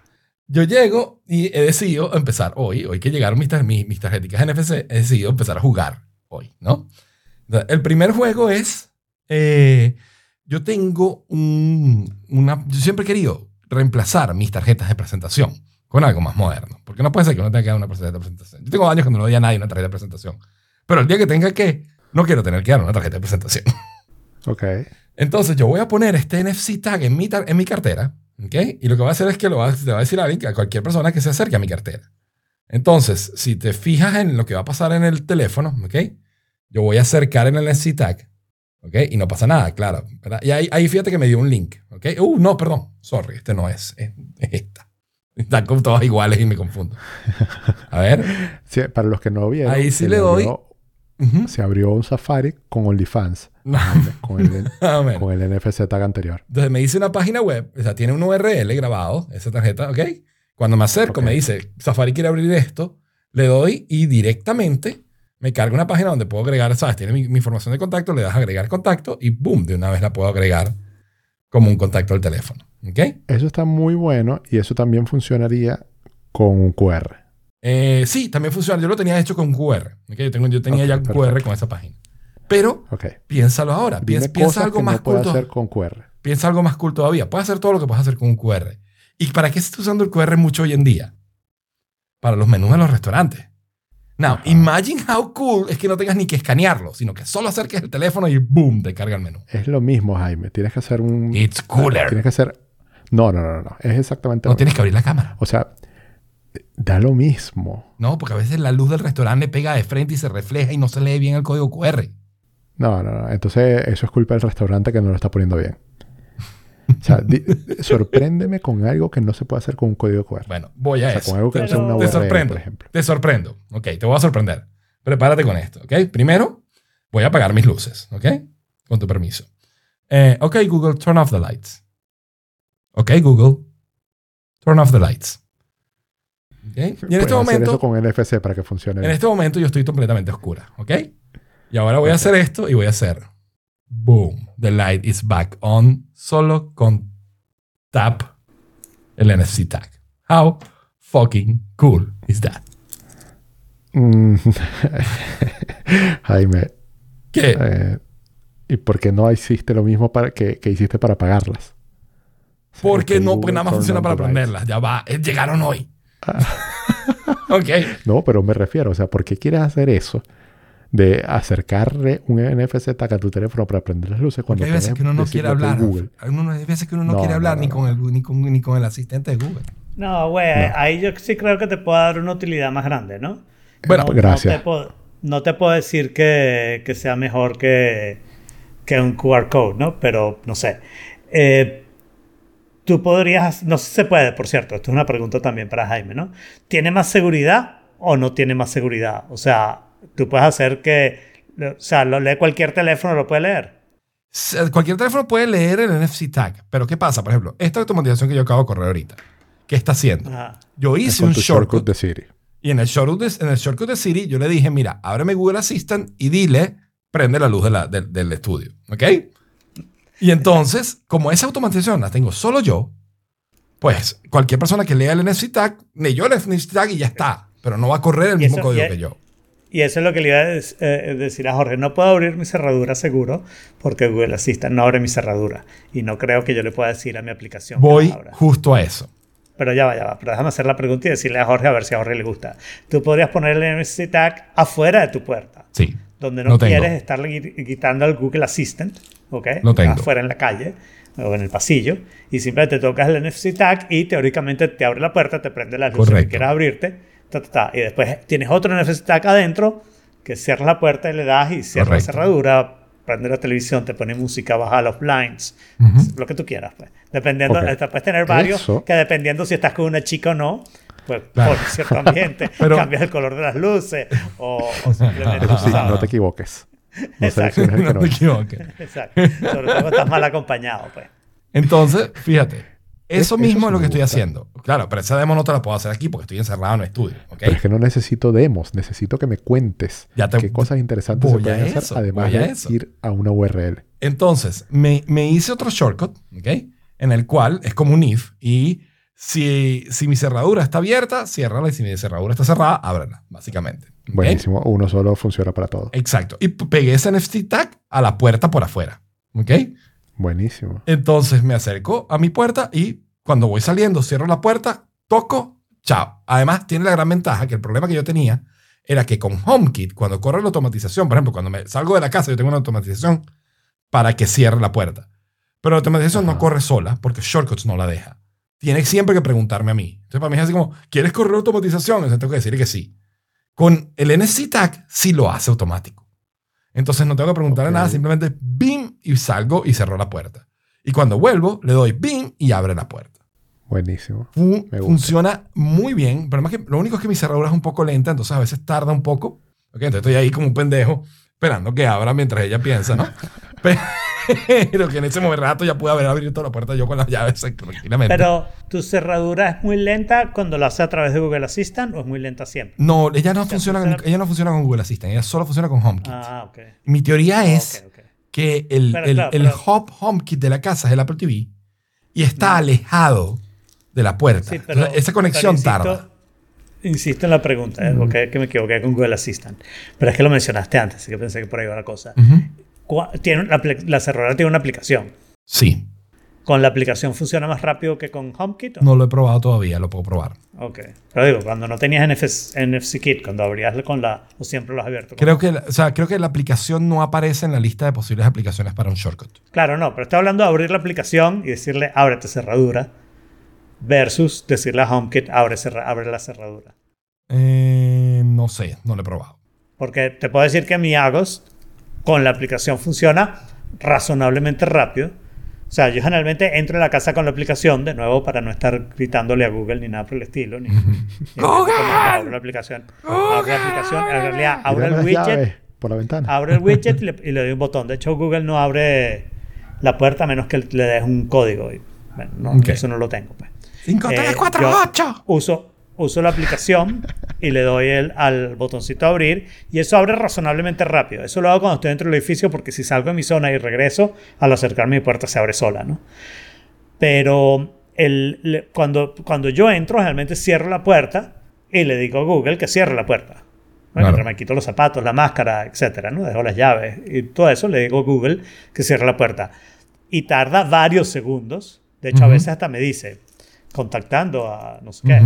yo llego y he decidido empezar hoy, hoy que llegaron mis, tar- mis, mis tarjeticas NFC, he decidido empezar a jugar hoy, ¿no? El primer juego es, eh, yo tengo un, una, yo siempre he querido reemplazar mis tarjetas de presentación con algo más moderno, porque no puede ser que uno tenga que dar una tarjeta de presentación. Yo tengo años que no le doy a nadie una tarjeta de presentación, pero el día que tenga que, no quiero tener que dar una tarjeta de presentación. Ok. Entonces yo voy a poner este NFC tag en mi, tar- en mi cartera, ¿ok? Y lo que va a hacer es que lo va, a- le va a decir a alguien, a cualquier persona que se acerque a mi cartera. Entonces, si te fijas en lo que va a pasar en el teléfono, ¿ok? Yo voy a acercar en el NFC tag, ¿ok? Y no pasa nada, claro. ¿verdad? Y ahí, ahí fíjate que me dio un link, ¿ok? Uh, no, perdón, sorry, este no es, es, es esta. Están como todas iguales y me confundo. A ver. Sí, para los que no vieron. Ahí sí le doy. Se abrió un Safari con OnlyFans. No, Con el, ver. con el NFC tag anterior. Entonces me dice una página web, o sea, tiene un URL grabado, esa tarjeta, ¿ok? Cuando me acerco, me dice, Safari quiere abrir esto, le doy y directamente me carga una página donde puedo agregar, ¿sabes? Tiene mi, mi información de contacto, le das a agregar contacto y boom, de una vez la puedo agregar como un contacto al teléfono, ¿ok? Eso está muy bueno y eso también funcionaría con un QR. Eh, sí, también funciona. Yo lo tenía hecho con QR, ¿ok? Yo, tengo, yo tenía Ok, ya un QR con esa página. Pero Ok. piénsalo ahora, Dime piensa, cosas algo que más no cool hacer con QR. Piensa algo más cool todavía. Puedes hacer todo lo que puedes hacer con un QR. ¿Y para qué se está usando el QR mucho hoy en día? Para los menús de los restaurantes. Now, Ajá. imagine how cool es que no tengas ni que escanearlo, sino que solo acerques el teléfono y boom, te carga el menú. Es lo mismo, Jaime. Tienes que hacer un... It's cooler. Tienes que hacer... No, no, no, no. Es exactamente No lo tienes que abrir la cámara. O sea, da lo mismo. No, porque a veces la luz del restaurante pega de frente y se refleja y no se lee bien el código QR. No, no, no. Entonces, eso es culpa del restaurante que no lo está poniendo bien. O sea, di- sorpréndeme con algo que no se puede hacer con un código QR. Bueno, voy a o sea, eso. con algo que no Te sorprendo. por ejemplo. Te sorprendo. Ok, te voy a sorprender. Prepárate con esto, ¿ok? Primero, voy a apagar mis luces, ¿ok? Con tu permiso. Eh, ok, Google, turn off the lights. Ok, Google, turn off the lights. Y en este hacer momento, eso con NFC para que funcione en este momento yo estoy completamente oscura, ¿ok? Y ahora voy a hacer esto y voy a hacer boom, the light is back on solo con tap el NFC tag. How fucking cool is that? Mm. Jaime, ¿Qué? eh, ¿y por qué no hiciste lo mismo para que, que hiciste para sea, Porque que no, porque nada más funciona on para prenderlas. Ya va, eh, llegaron hoy. ok. No, pero me refiero, o sea, ¿por qué quieres hacer eso? De acercarle un NFC tag a tu teléfono para prender las luces cuando hay veces que uno no quiere hablar. Google. Hay veces que uno no, No, quiere hablar no, ni, con el, ni, con, ni con el asistente de Google. No, güey, No. ahí yo sí creo que te puedo dar una utilidad más grande, ¿no? Bueno, no, gracias. No te, puedo, no te puedo decir que, que sea mejor que, que un QR code, ¿no? Pero no sé. Eh, tú podrías, no sé si se puede, por cierto, esto es una pregunta también para Jaime, ¿no? ¿Tiene más seguridad o no tiene más seguridad? O sea, tú puedes hacer que O sea, lo lee cualquier teléfono, lo puede leer. Se- Cualquier teléfono puede leer el NFC tag, pero ¿qué pasa? Por ejemplo, esta automatización que yo acabo de correr ahorita, ¿qué está haciendo? Ajá. Yo hice un shortcut shortcut de Siri. y en el shortcut de, en el shortcut de Siri yo le dije, mira, ábreme Google Assistant y dile, prende la luz de la- del- del estudio, ¿ok? Y entonces, como esa automatización la tengo solo yo, pues cualquier persona que lea el NFC tag, leyó el NFC tag y ya está, pero no va a correr el mismo eso- código y- que yo. Y eso es lo que le iba a des- eh, decir a Jorge. No puedo abrir mi cerradura seguro porque Google Assistant no abre mi cerradura. Y no creo que yo le pueda decir a mi aplicación que Voy la abra. justo a eso. Pero ya va, ya va. Pero déjame hacer la pregunta y decirle a Jorge a ver si a Jorge le gusta. Tú podrías ponerle el NFC Tag afuera de tu puerta. Sí. Donde no tengo. quieres estarle gui- quitando al Google Assistant. ¿Ok? Lo tengo. Afuera en la calle o en el pasillo. Y simplemente tocas el NFC Tag y teóricamente te abre la puerta, te prende las luces que quieras abrirte. ta, ta, ta. Y después tienes otro NFC Tag adentro que cierras la puerta y le das y cierras Correcto. la cerradura. Prende la televisión, te pone música, baja los blinds, Ujú. lo que tú quieras. Pues. Dependiendo, puedes tener varios Eso- que dependiendo si estás con una chica o no, pues Claro. por cierto ambiente, Pero- cambias el color de las luces o, o simplemente. Eso sí, no te equivoques. No Exacto. no no te es. equivoques. Exacto. Sobre todo cuando estás mal acompañado, pues. Entonces, fíjate, eso mismo es lo que estoy gusta. haciendo. Claro, pero esa demo no te la puedo hacer aquí porque estoy encerrado en el estudio. Pero es que no necesito demos, necesito que me cuentes Ya te- qué cosas interesantes se pueden hacer, eso, además de eso. ir a una URL. Entonces, me, me hice otro shortcut, ¿ok? En el cual es como un if y si, si mi cerradura está abierta, ciérrala y si mi cerradura está cerrada, ábrela, básicamente. Buenísimo, uno solo funciona para todo. Exacto. Y pegué ese NFC tag a la puerta por afuera, ¿ok? Buenísimo. Entonces me acerco a mi puerta y cuando voy saliendo, cierro la puerta, toco, chao. Además, tiene la gran ventaja que el problema que yo tenía era que con HomeKit, cuando corre la automatización, por ejemplo, cuando me salgo de la casa, yo tengo una automatización para que cierre la puerta. Pero la automatización no corre sola porque Shortcuts no la deja. Tiene siempre que preguntarme a mí. Entonces, para mí es así como, ¿quieres correr automatización? Entonces, tengo que decirle que sí. Con el NFC Tag sí lo hace automático. Entonces, no tengo que preguntarle Ok. nada, simplemente BIM y salgo y cerro la puerta. Y cuando vuelvo, le doy BIM y abre la puerta. Buenísimo. Fu- Me gusta. funciona muy bien. Pero más que, lo único es que mi cerradura es un poco lenta, entonces a veces tarda un poco. Ok, Entonces estoy ahí como un pendejo esperando que abra mientras ella piensa, ¿no? Pero que en ese momento rato ya pude haber abierto la puerta yo con las llaves tranquilamente. Pero tu cerradura es muy lenta cuando lo hace a través de Google Assistant o es muy lenta siempre. no, ella no, funciona, ella no funciona con Google Assistant, ella solo funciona con HomeKit. Ah, ok. Mi teoría es que el, Pero el, claro, el pero- hub HomeKit de la casa es el Apple TV y está alejado de la puerta. Sí, pero, Entonces, esa conexión pero insisto- tarda. Insisto en la pregunta, ¿eh? porque es que me equivoqué con Google Assistant. Pero es que lo mencionaste antes, así que pensé que por ahí iba la cosa. Tiene la, la cerradura tiene una aplicación. Sí, ¿Con la aplicación funciona más rápido que con HomeKit? o no lo he probado todavía, lo puedo probar. Ok. Pero digo, cuando no tenías NFC, NFC Kit, cuando abrías con la... o siempre lo has abierto. Creo que, la- o sea, creo que la aplicación no aparece en la lista de posibles aplicaciones para un shortcut. Claro, no, pero estoy hablando de abrir la aplicación y decirle ábrete cerradura versus decirle a HomeKit abre, cerra- abre la cerradura. Eh, no sé, no lo he probado. Porque te puedo decir que mi Agost con la aplicación funciona razonablemente rápido. O sea, yo generalmente entro en la casa con la aplicación, de nuevo, para no estar gritándole a Google ni nada por el estilo. Ni, ni- ¡Google! Abro la aplicación. Abro la aplicación. En realidad, abro el widget. por la ventana. Abro el widget y le, y le doy un botón. De hecho, Google no abre la puerta a menos que le des un código. Y, bueno, no, Ok. eso no lo tengo. Pues. 5, Eh, 3, 4, yo 8. Uso, uso la aplicación y le doy el, al botoncito abrir y eso abre razonablemente rápido. Eso lo hago cuando estoy dentro del edificio porque si salgo de mi zona y regreso, al acercarme a mi puerta se abre sola, ¿no? Pero el, le- cuando, cuando yo entro, realmente cierro la puerta y le digo a Google que cierre la puerta. Bueno, Claro. mientras me quito los zapatos, la máscara, etcétera, ¿no? Dejo las llaves y todo eso, le digo a Google que cierre la puerta. Y tarda varios segundos. De hecho, a Ujú. veces hasta me dice, contactando a no sé qué.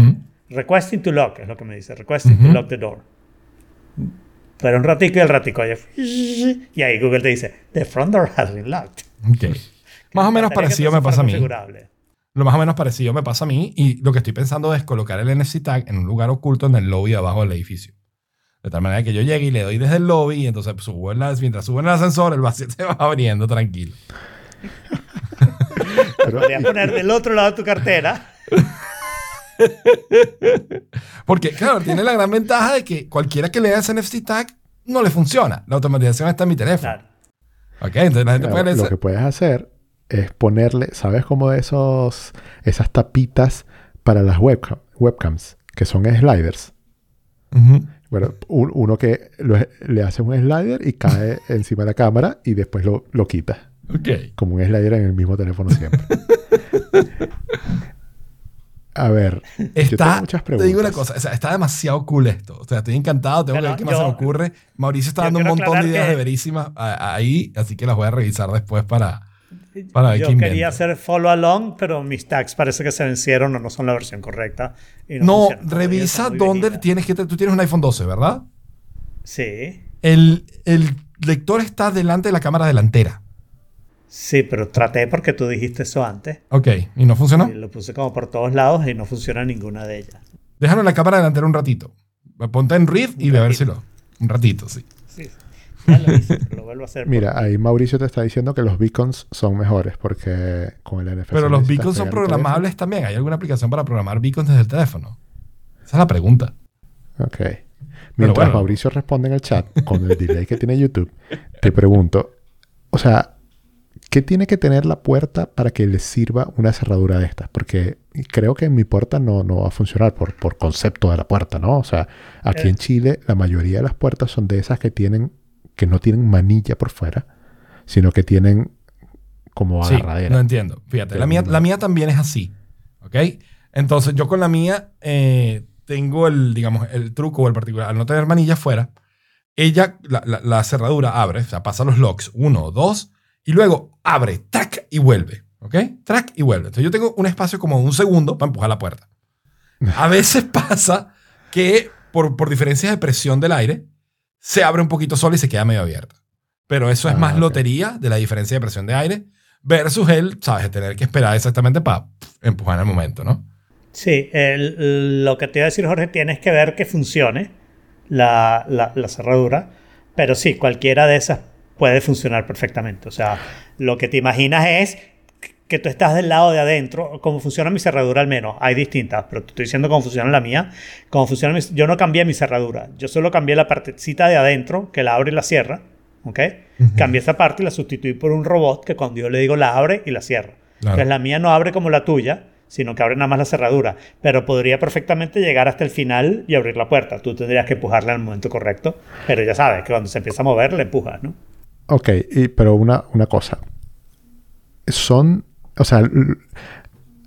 Requesting to lock, es lo que me dice, requesting to lock the door. Pero un ratico y el ratico, y ahí Google te dice, the front door has been locked. Ok. Más o menos parecido me pasa a mí. Lo más o menos parecido me pasa a mí y lo que estoy pensando es colocar el NFC tag en un lugar oculto en el lobby de abajo del edificio. De tal manera que yo llegue y le doy desde el lobby y entonces subo en la- mientras subo en el ascensor el vacío se va abriendo tranquilo. Pero- Podrías poner del otro lado de tu cartera. Porque, claro, tiene la gran ventaja de que cualquiera que lea ese NFC tag no le funciona. La automatización está en mi teléfono. Claro. Ok, entonces la gente Claro, puede lo que puedes hacer es ponerle, ¿sabes cómo de esos, esas tapitas para las webcam- webcams, que son sliders? Bueno, un- uno que lo- le hace un slider y cae encima de la cámara y después lo, lo quita. Como un slider en el mismo teléfono siempre. A ver, yo tengo Está, muchas te digo una preguntas. cosa, o sea, está demasiado cool esto. O sea, estoy encantado, tengo que ver qué más se me ocurre. Mauricio está dando un montón de ideas que- de verísimas ahí, así que las voy a revisar después para, para ver Yo qué quería invento. hacer follow along, pero mis tags parece que se vencieron o no son la versión correcta. y No, revisa dónde tienes que... Tú tienes un iPhone 12, ¿verdad? Sí. El, el lector está delante de la cámara delantera. Sí, pero traté porque tú dijiste eso antes. Ok, ¿y no funcionó? Y lo puse como por todos lados y no funciona ninguna de ellas. Déjalo en la cámara delantera un ratito. Ponte en read y ve a ver si lo... Un ratito, sí. Sí, sí. Ya lo hice, pero lo vuelvo a hacer. Mira, ahí Mauricio te está diciendo que los beacons son mejores porque con el NFC. Pero los beacons son programables también. ¿Hay alguna aplicación para programar beacons desde el teléfono? Esa es la pregunta. Ok. Mientras bueno. Mauricio responde en el chat con el delay que tiene YouTube, te pregunto, o sea, ¿qué tiene que tener la puerta para que le sirva una cerradura de estas? Porque creo que en mi puerta no, no va a funcionar por, por concepto de la puerta, ¿no? O sea, aquí Eh. en Chile la mayoría de las puertas son de esas que tienen que no tienen manilla por fuera, sino que tienen como Sí, agarradera. no entiendo. Fíjate, Pero la mía, no. la mía también es así. ¿Ok? Entonces, yo con la mía eh, tengo el, digamos, el truco o el particular. Al no tener manilla afuera, ella, la, la- la cerradura abre, o sea, pasa los locks, uno, dos, y luego abre, track y vuelve. ¿Ok? Track y vuelve. Entonces, yo tengo un espacio como un segundo para empujar la puerta. A veces pasa que por, por diferencias de presión del aire, se abre un poquito sola y se queda medio abierta. Pero eso es Ah, más lotería de la diferencia de presión de aire versus el, ¿sabes? Tener que esperar exactamente para empujar en el momento, ¿no? Sí, el- lo que te iba a decir, Jorge, tienes que ver que funcione la, la- la cerradura, pero sí, cualquiera de esas puede funcionar perfectamente. O sea, lo que te imaginas es que tú estás del lado de adentro, cómo funciona mi cerradura al menos, hay distintas, pero te estoy diciendo cómo funciona la mía, cómo funciona mi- yo no cambié mi cerradura, yo solo cambié la partecita de adentro, que la abre y la cierra, ¿ok? Cambié esa parte y la sustituí por un robot que cuando yo le digo la abre y la cierra. Claro. Entonces la mía no abre como la tuya, sino que abre nada más la cerradura. Pero podría perfectamente llegar hasta el final y abrir la puerta. Tú tendrías que empujarla en el momento correcto. Pero ya sabes que cuando se empieza a mover, le empujas, ¿no? Ok, y- pero una, una cosa. Son, o sea,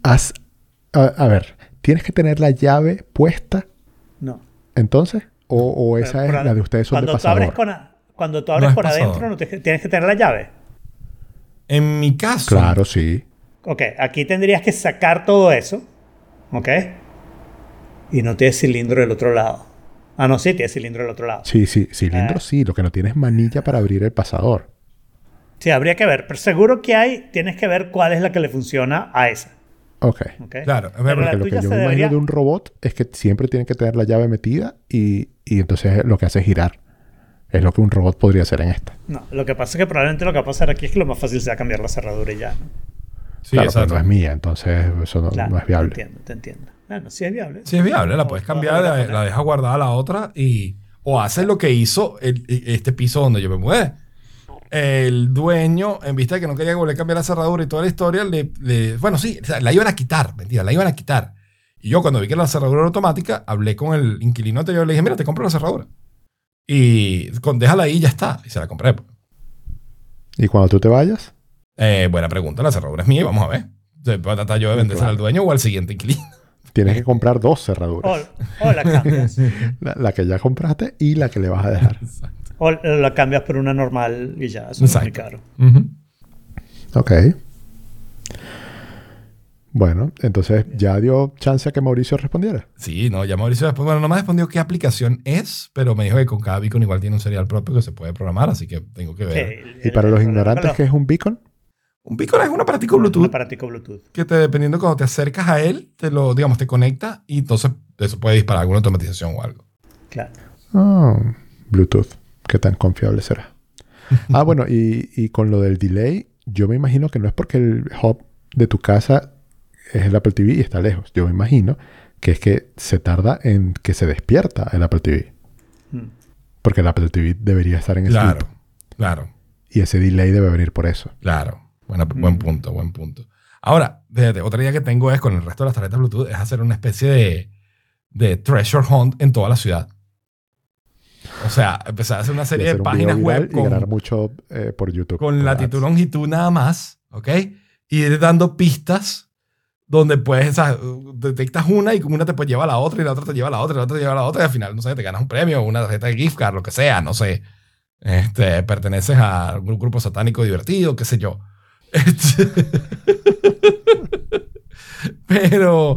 has- a, a ver, ¿tienes que tener la llave puesta No. entonces? ¿O, o esa Pero es la de ustedes son de cuando tú abres pasador? con a- Cuando tú abres es por pasador. adentro, no te- tienes que tener la llave. En mi caso, Claro, sí. Ok, aquí tendrías que sacar todo eso. ¿Ok? Y no tienes cilindro del otro lado. Ah, no, sí, tienes cilindro del otro lado. Sí, sí, cilindro Ah. sí. Lo que no tienes es manilla para abrir el pasador. Sí, habría que ver. Pero seguro que hay, tienes que ver cuál es la que le funciona a esa. Ok. ¿ok? Claro, Pero Porque lo que yo me imagino de un robot es que siempre tiene que tener la llave metida y, y entonces lo que hace es girar. Es lo que un robot podría hacer en esta. No, lo que pasa es que probablemente lo que va a pasar aquí es que lo más fácil sea cambiar la cerradura y ya. ¿no? sí, claro, pero exacto. no es mía, entonces eso no, Claro, no es viable. Te entiendo, te entiendo. Bueno, sí es viable. Sí, es viable, la puedes cambiar, a la, la dejas guardada a la otra y. O haces lo que hizo el- este piso donde yo me mudé. El dueño, en vista de que no quería volver a cambiar la cerradura y toda la historia, le, le- bueno, sí, la iban a quitar, mentira, la iban a quitar. Y yo cuando vi que era la cerradura era automática, hablé con el inquilino anterior y le dije, mira, te compro la cerradura. Y con, déjala ahí y ya está. Y se la compré. Y cuando tú te vayas, Eh, buena pregunta, la cerradura es mía y vamos a ver. ¿Se puede tratar yo de vendérsela Claro. al dueño o al siguiente inquilino? Tienes que comprar dos cerraduras. O, o la cambias. La, la que ya compraste y la que le vas a dejar. o la cambias por una normal y ya. Eso es muy Exacto. caro. Ujú. Ok. Bueno, entonces ya dio chance a que Mauricio respondiera. Sí, no, ya Mauricio después, bueno, no me ha respondido qué aplicación es, pero me dijo que con cada beacon igual tiene un serial propio que se puede programar, así que tengo que Sí, ver. el- Y para el los ignorantes, ¿qué es un beacon? Un beacon es un aparatico los- un Bluetooth aparatico Bluetooth. que te, dependiendo cuando te acercas a él, te lo, digamos, te conecta y entonces eso puede disparar alguna automatización o algo. Claro. Ah, Bluetooth. ¿Qué tan confiable será? Ah, bueno, y, y con lo del delay, yo me imagino que no es porque el hub de tu casa es el Apple TV y está lejos. Yo me imagino que es que se tarda en que se despierta el Apple TV. Mm. Porque el Apple TV debería estar en Claro, sleep. claro, Y ese delay debe venir por eso. claro. Buena- Buen punto, buen punto. Ahora, fíjate, otra idea que tengo es con el resto de las tarjetas Bluetooth es hacer una especie de, de treasure hunt en toda la ciudad. O sea, empezar a hacer una serie hacer de páginas web y ganar con, mucho eh, por YouTube. con por latitud, ads. longitud nada más, ¿ok? Y ir dando pistas donde puedes, detectas una y con una te puede llevar a la otra y la otra te lleva a la otra y la otra te lleva a la otra y al final, no sé, te ganas un premio, una tarjeta de gift card, lo que sea, no sé. Este, perteneces a un grupo satánico divertido, qué sé yo. Este- pero,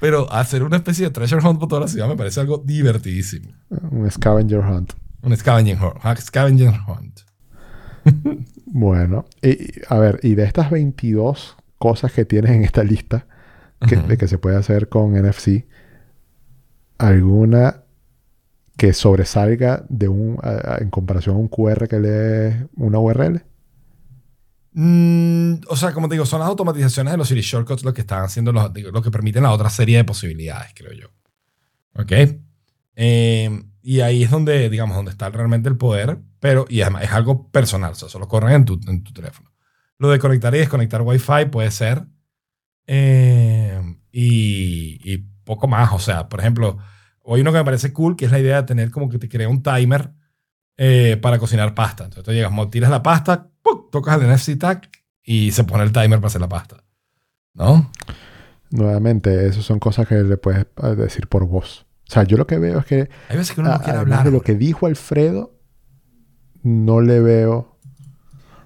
pero hacer una especie de treasure hunt por toda la ciudad me parece algo divertidísimo. Un scavenger hunt. Un scavenger hunt. Scavenger hunt. Bueno, y, a ver, y de estas 22 cosas que tienes en esta lista que, de que se puede hacer con NFC, ¿alguna que sobresalga de un, a- a- en comparación a un QR que lee una URL? Mm, o sea, como te digo, son las automatizaciones de los Siri Shortcuts lo que están haciendo, los- lo que permiten la otra serie de posibilidades, creo yo. ¿Ok? Eh, y ahí es donde, digamos, donde está realmente el poder, pero, y además es algo personal, o sea, solo corren en tu, en tu teléfono. Lo de conectar y desconectar Wi-Fi puede ser. eh, y, y poco más, o sea, por ejemplo, hoy uno que me parece cool, que es la idea de tener como que te crea un timer eh, para cocinar pasta. Entonces tú llegas, tiras la pasta, ¡puc! tocas el NFC tag y se pone el timer para hacer la pasta. ¿No? Nuevamente, esas son cosas que le puedes eh, decir por voz. O sea, yo lo que veo es que, Hay veces que uno a- no quiere hablar. de lo que dijo Alfredo, no le veo...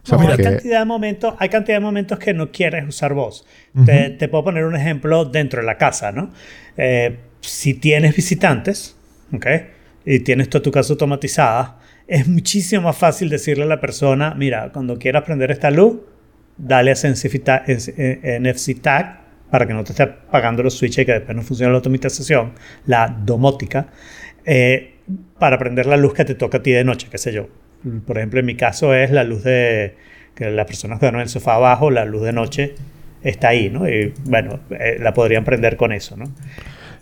O sea, No, hay, porque- cantidad de momentos, hay cantidad de momentos que no quieres usar voz. Ujú. te, te puedo poner un ejemplo dentro de la casa, ¿no? Eh, si tienes visitantes, ¿ok? Y tienes toda tu casa automatizada, es muchísimo más fácil decirle a la persona, mira, cuando quieras prender esta luz, dale a NFC tag, eh, NFC tag para que no te esté apagando los switches y que después no funcione la automatización, la domótica, eh, para prender la luz que te toca a ti de noche, qué sé yo. Por ejemplo, en mi caso es la luz de que las personas que duermen en el sofá abajo, la luz de noche está ahí, ¿no? Y bueno, eh, la podrían prender con eso, ¿no?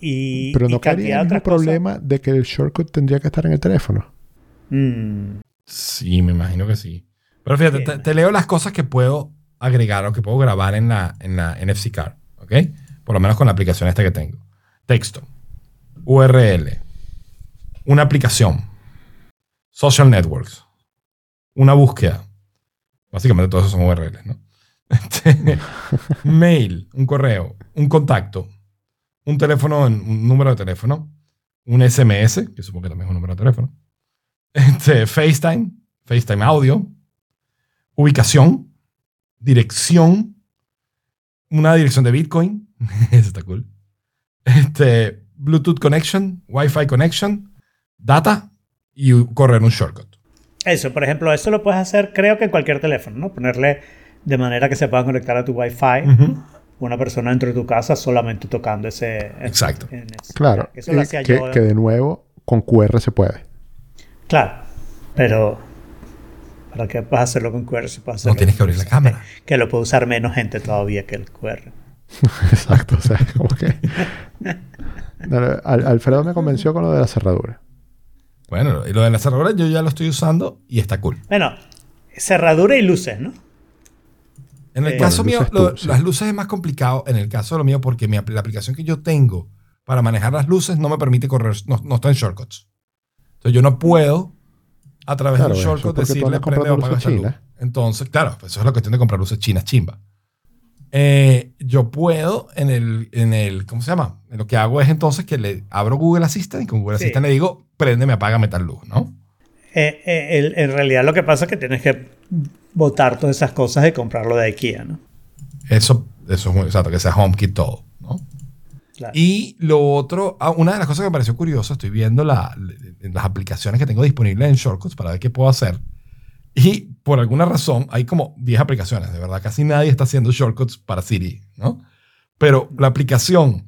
Y, pero y no cantidad caería el mismo problema de que el shortcut tendría que estar en el teléfono. Mm, Sí, me imagino que sí. Pero fíjate, te, te leo las cosas que puedo agregar o que puedo grabar en la, en la NFC card. ¿Ok? Por lo menos con la aplicación esta que tengo. Texto. URL. Una aplicación. Social networks. Una búsqueda. Básicamente todos esos son URLs, ¿no? Este, mail, un correo, un contacto, un teléfono, un número de teléfono, un SMS, que supongo que también es un número de teléfono, este, FaceTime, FaceTime audio, ubicación, dirección, una dirección de Bitcoin, eso está cool, este, Bluetooth connection, Wi-Fi connection, data y correr un shortcut. Eso, por ejemplo, eso lo puedes hacer creo que en cualquier teléfono, ¿no? Ponerle de manera que se pueda conectar a tu Wi-Fi una persona dentro de tu casa solamente tocando ese... Exacto. en ese- Claro. Eso lo hacía que, yo. que de nuevo, con QR se puede. Claro, pero ¿para qué puedes hacerlo con QR si puedes hacerlo No tienes que abrir la cámara. Que lo puede usar menos gente todavía que el QR. Exacto. O sea, como que... Alfredo me convenció con lo de la cerradura. Bueno, y lo de la cerradura yo ya lo estoy usando y está cool. Bueno, cerradura y luces, ¿no? En el Eh, caso mío, luces lo- tú, sí. las luces es más complicado en el caso de lo mío porque mi, la aplicación que yo tengo para manejar las luces no me permite correr, no, no está en shortcuts. Entonces yo no puedo a través Claro, de un shortcut decirle prende o apaga luz. Entonces, claro, pues eso es la cuestión de comprar luces chinas chimba. Eh, yo puedo en el, en el, ¿cómo se llama? Lo que hago es entonces que le abro Google Assistant y con Google Sí. Assistant le digo, préndeme, apágame tal luz, ¿no? Eh, eh, el- en realidad lo que pasa es que tienes que botar todas esas cosas y comprarlo de IKEA, ¿no? Eso, eso es muy exacto, que sea HomeKit todo. Claro. Y lo otro, ah, una de las cosas que me pareció curiosa, estoy viendo la- las aplicaciones que tengo disponibles en Shortcuts para ver qué puedo hacer. Y por alguna razón hay como 10 aplicaciones, de verdad, casi nadie está haciendo Shortcuts para Siri, ¿no? Pero la aplicación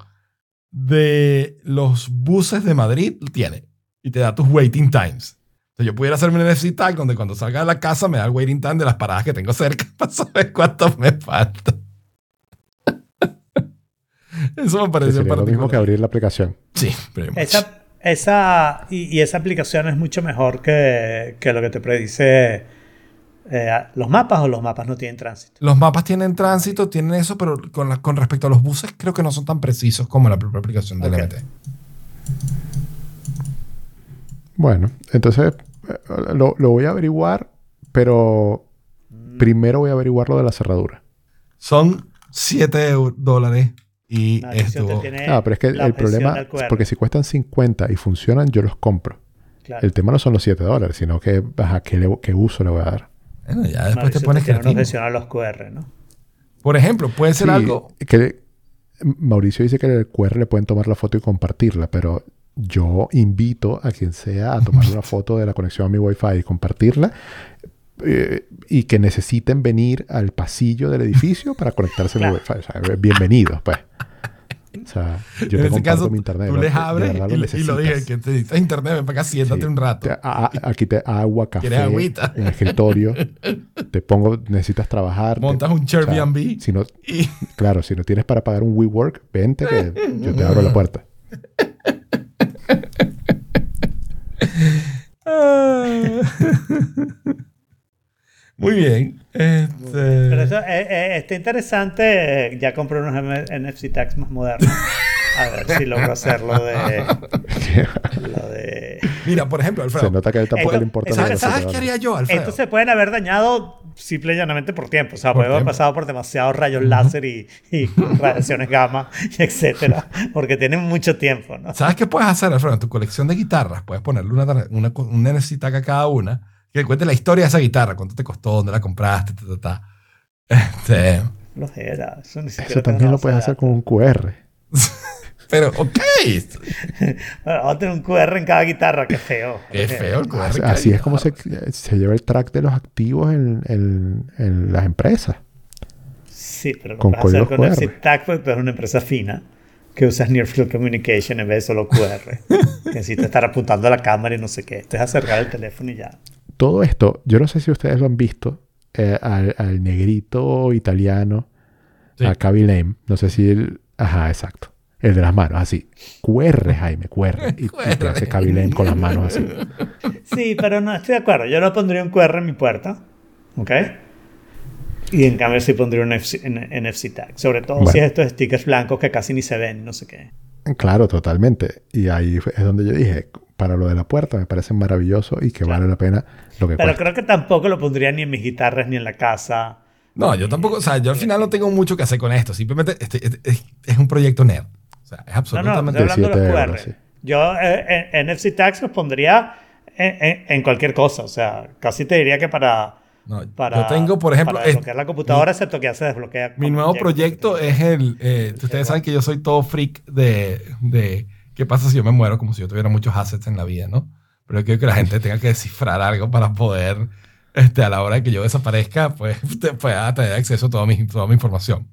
de los buses de Madrid tiene y te da tus waiting times. Entonces yo pudiera hacerme un NFC tag donde cuando salga de la casa me da el waiting time de las paradas que tengo cerca para saber cuánto me falta. Eso me pareció sería lo mismo que abrir la aplicación. Sí. Esa, esa, y, y esa aplicación es mucho mejor que, que lo que te predice eh, los mapas o los mapas no tienen tránsito. Los mapas tienen tránsito, tienen eso, pero con, la- con respecto a los buses creo que no son tan precisos como la propia aplicación del Ok. MT. Bueno, entonces eh, lo, lo voy a averiguar, pero primero voy a averiguar lo de la cerradura. Son 7 dólares y No, estuvo... Ah, pero es que el problema es porque si cuestan 50 y funcionan, yo los compro. claro. El tema no son los 7 dólares, sino que ajá, ¿qué, le- qué uso le voy a dar. Bueno, ya después Mauricio te pones creativo. a los QR, ¿no? Por ejemplo, puede ser Sí, algo... que Mauricio dice que el QR le pueden tomar la foto y compartirla, pero yo invito a quien sea a tomar una foto de la conexión a mi Wi-Fi y compartirla. Eh, y que necesiten venir al pasillo del edificio para conectarse Claro. Wi-Fi. O sea, bienvenidos, pues. O sea, yo en te comparto caso, mi internet. tú les abres y, y lo dije, necesitas. que te necesitas internet, ven para acá, siéntate Sí. un rato. Te- a- a- aquí te agua, café, en el escritorio. te pongo, necesitas trabajar. te- Montas un o sea, Airbnb si no, y... Claro, si no tienes para pagar un WeWork, vente que yo te abro la puerta. Muy bien. Este... Pero eso eh, eh, está interesante. eh, Ya compré unos M- NFC tags más modernos. A ver si logro hacer lo de. Lo de. Mira, por ejemplo, Alfredo. Se nota que a él tampoco Esto- le importa eso- ¿Sabes, qué haría yo, Alfredo? Estos se pueden haber dañado simple y llanamente por tiempo. O sea, Por puede haber pasado por demasiados rayos láser y, y radiaciones gamma, y etcétera. Porque tienen mucho tiempo, ¿no? ¿Sabes qué puedes hacer, Alfredo? En tu colección de guitarras puedes ponerle una, una, un NFC tag a cada una que cuente la historia de esa guitarra, cuánto te costó, dónde la compraste, ta, ta, ta. Este, Lo era. Eso, ni siquiera Eso tengo también lo puedes hacer con un QR. pero, ok. Bueno, Vamos a tener un QR en cada guitarra. Qué feo. Qué feo el QR. Así, es como se, se lleva el track de los activos en, en- en las empresas. Sí, pero lo Con puedes hacer con QR. NFC Tag porque tú eres una empresa fina que usas Near Field Communication en vez de solo QR. que necesitas estar apuntando a la cámara y no sé qué. Esto es acercar el teléfono y ya. Todo esto, yo no sé si ustedes lo han visto, eh, al, al negrito italiano, Sí. a Lame. No sé si él... Ajá, exacto. El de las manos, así. QR, Jaime, QR. Y, y te hace Lame con las manos así. Sí, pero no estoy de acuerdo. Yo no pondría un QR en mi puerta. ¿Ok? Y en cambio sí pondría un NFC, en- NFC tag. Sobre todo si Bueno. es estos stickers blancos que casi ni se ven, no sé qué. Claro, totalmente. Y ahí es donde yo dije, para lo de la puerta me parece maravilloso y que Claro. vale la pena lo que Pero cuesta. creo que tampoco lo pondría ni en mis guitarras ni en la casa. No, yo tampoco, o sea, yo al final no tengo mucho que hacer con esto. Simplemente este- este- es, es un proyecto nerd. O sea, es No, no, absolutamente... estoy hablando de los 17 QR. euros, sí. Yo eh, en- NFC tags los pondría en, en- en cualquier cosa. O sea, casi te diría que para... No, para yo tengo, por ejemplo, para es- la computadora, excepto que ya se desbloquea. Mi nuevo proyecto es el... eh, ustedes saben que yo soy todo freak de, de... ¿Qué pasa si yo me muero? Como si yo tuviera muchos assets en la vida, ¿no? Pero yo quiero que la gente tenga que descifrar algo para poder, este, a la hora de que yo desaparezca, pues te pueda tener acceso a toda mi, toda mi información.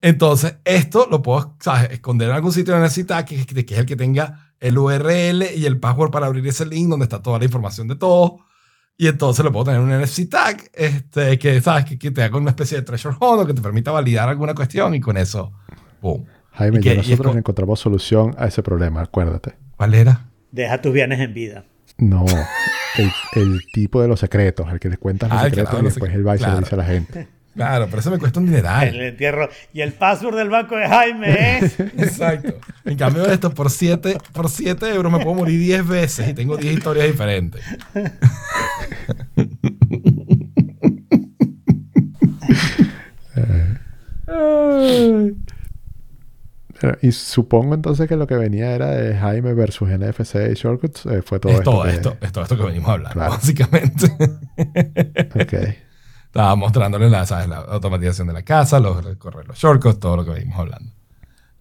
Entonces, esto lo puedo ¿sabes? esconder en algún sitio de necesita que, que, que es el que tenga el URL y el password para abrir ese link donde está toda la información de todo. Y entonces lo puedo tener en un NFC tag este, que, ¿sabes? Que, que te haga una especie de treasure hunt o que te permita validar alguna cuestión y con eso, ¡boom! Jaime, ¿Y ya qué? ¿Y es nosotros co- encontramos solución a ese problema, acuérdate. ¿Cuál era? Deja tus bienes en vida. No, el, el tipo de los secretos, el que les cuentas los Ah, secretos y después él va y se lo claro. dice a la gente. Claro, pero eso me cuesta un El dineral. entierro. Y el password del banco de Jaime es. Exacto. En cambio de esto, por 7 por siete euros me puedo morir 10 veces y tengo 10 historias diferentes. Pero- Y supongo entonces que lo que venía era de Jaime versus NFC y Shortcuts. eh, fue todo es esto. todo que- esto, es todo esto que venimos hablando, Claro. básicamente. Ok. Estaba mostrándole la, ¿sabes? la automatización de la casa, los, correr los shortcuts, todo lo que venimos hablando.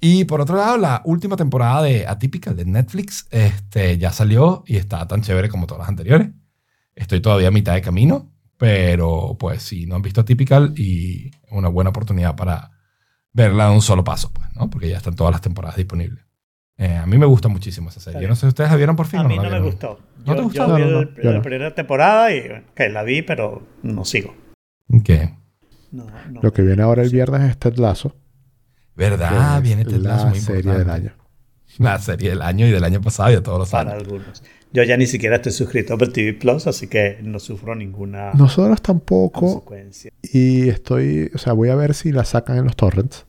Y por otro lado, la última temporada de Atypical de Netflix este, ya salió y está tan chévere como todas las anteriores. Estoy todavía a mitad de camino, pero pues si no han visto Atypical y una buena oportunidad para verla de un solo paso, pues, ¿no? Porque ya están todas las temporadas disponibles. Eh, a mí me gusta muchísimo esa serie. Yo no sé si ustedes la vieron por fin A o mí la no me vieron? gustó. ¿No te Yo, gustó? yo vi No, no, no, la no. primera temporada y bueno, que la vi, pero no sigo. ¿Qué? No, no Lo que viene ahora el viernes es Ted Lasso. que ¿Verdad? Viene Ted Lasso, la muy serie importante. del año. la serie del año y del año pasado y de todos los para años. algunos. Yo ya ni siquiera estoy suscrito a Apple TV Plus, así que no sufro ninguna Nosotros tampoco. consecuencia. Y estoy. O sea, voy a ver si la sacan en los torrents.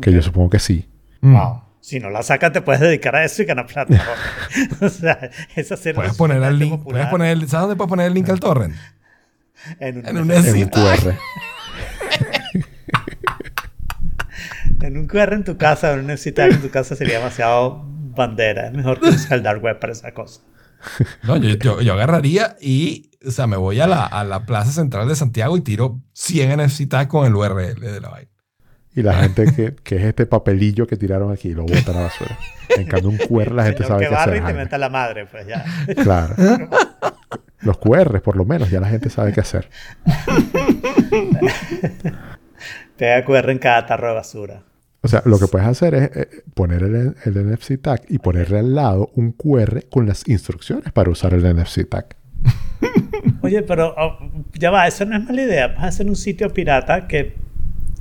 Que yo supongo que sí. Mm. Wow. Si no la sacas, te puedes dedicar a eso y ganar plata. o sea, esa serie Puedes es poner el link, popular puedes poner el- ¿sabes dónde puedes poner el link al torrent? En un, en un En un Sí. QR. en un QR en tu casa, en un NFC tag en tu casa sería demasiado bandera. Es mejor que usar el dark web para esa cosa. No, yo, yo, yo agarraría y, o sea, me voy a la, a la plaza central de Santiago y tiro 100 NFC tags con el URL de la vaina. Y la gente que, que es este papelillo que tiraron aquí lo bota a la basura. En cambio, un QR la gente Señor sabe que qué barre hacer. y te meta la madre, pues ya. Claro. Los QR, por lo menos, ya la gente sabe qué hacer. Pega QR en cada tarro de basura. O sea, lo que puedes hacer es eh, poner el, el NFC tag y ponerle al lado un QR con las instrucciones para usar el NFC tag. Oye, pero oh, ya va, eso no es mala idea. Vas a hacer un sitio pirata que,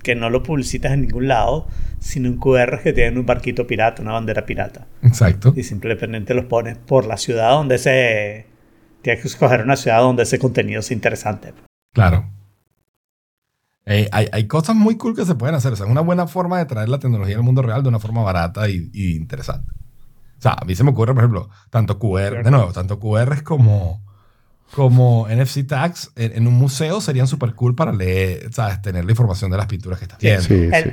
que no lo publicitas en ningún lado, sino un QR que tiene un barquito pirata, una bandera pirata. Exacto. Y simplemente los pones por la ciudad donde ese... Tienes que escoger una ciudad donde ese contenido sea interesante. Claro. Eh, hay, hay cosas muy cool que se pueden hacer. O sea, es una buena forma de traer la tecnología al mundo real de una forma barata y, y interesante. O sea, a mí se me ocurre, por ejemplo, tanto QR, de nuevo, tanto QRs como, como NFC tags en, en un museo serían súper cool para leer, ¿sabes? Tener la información de las pinturas que estás viendo. Sí, El- sí.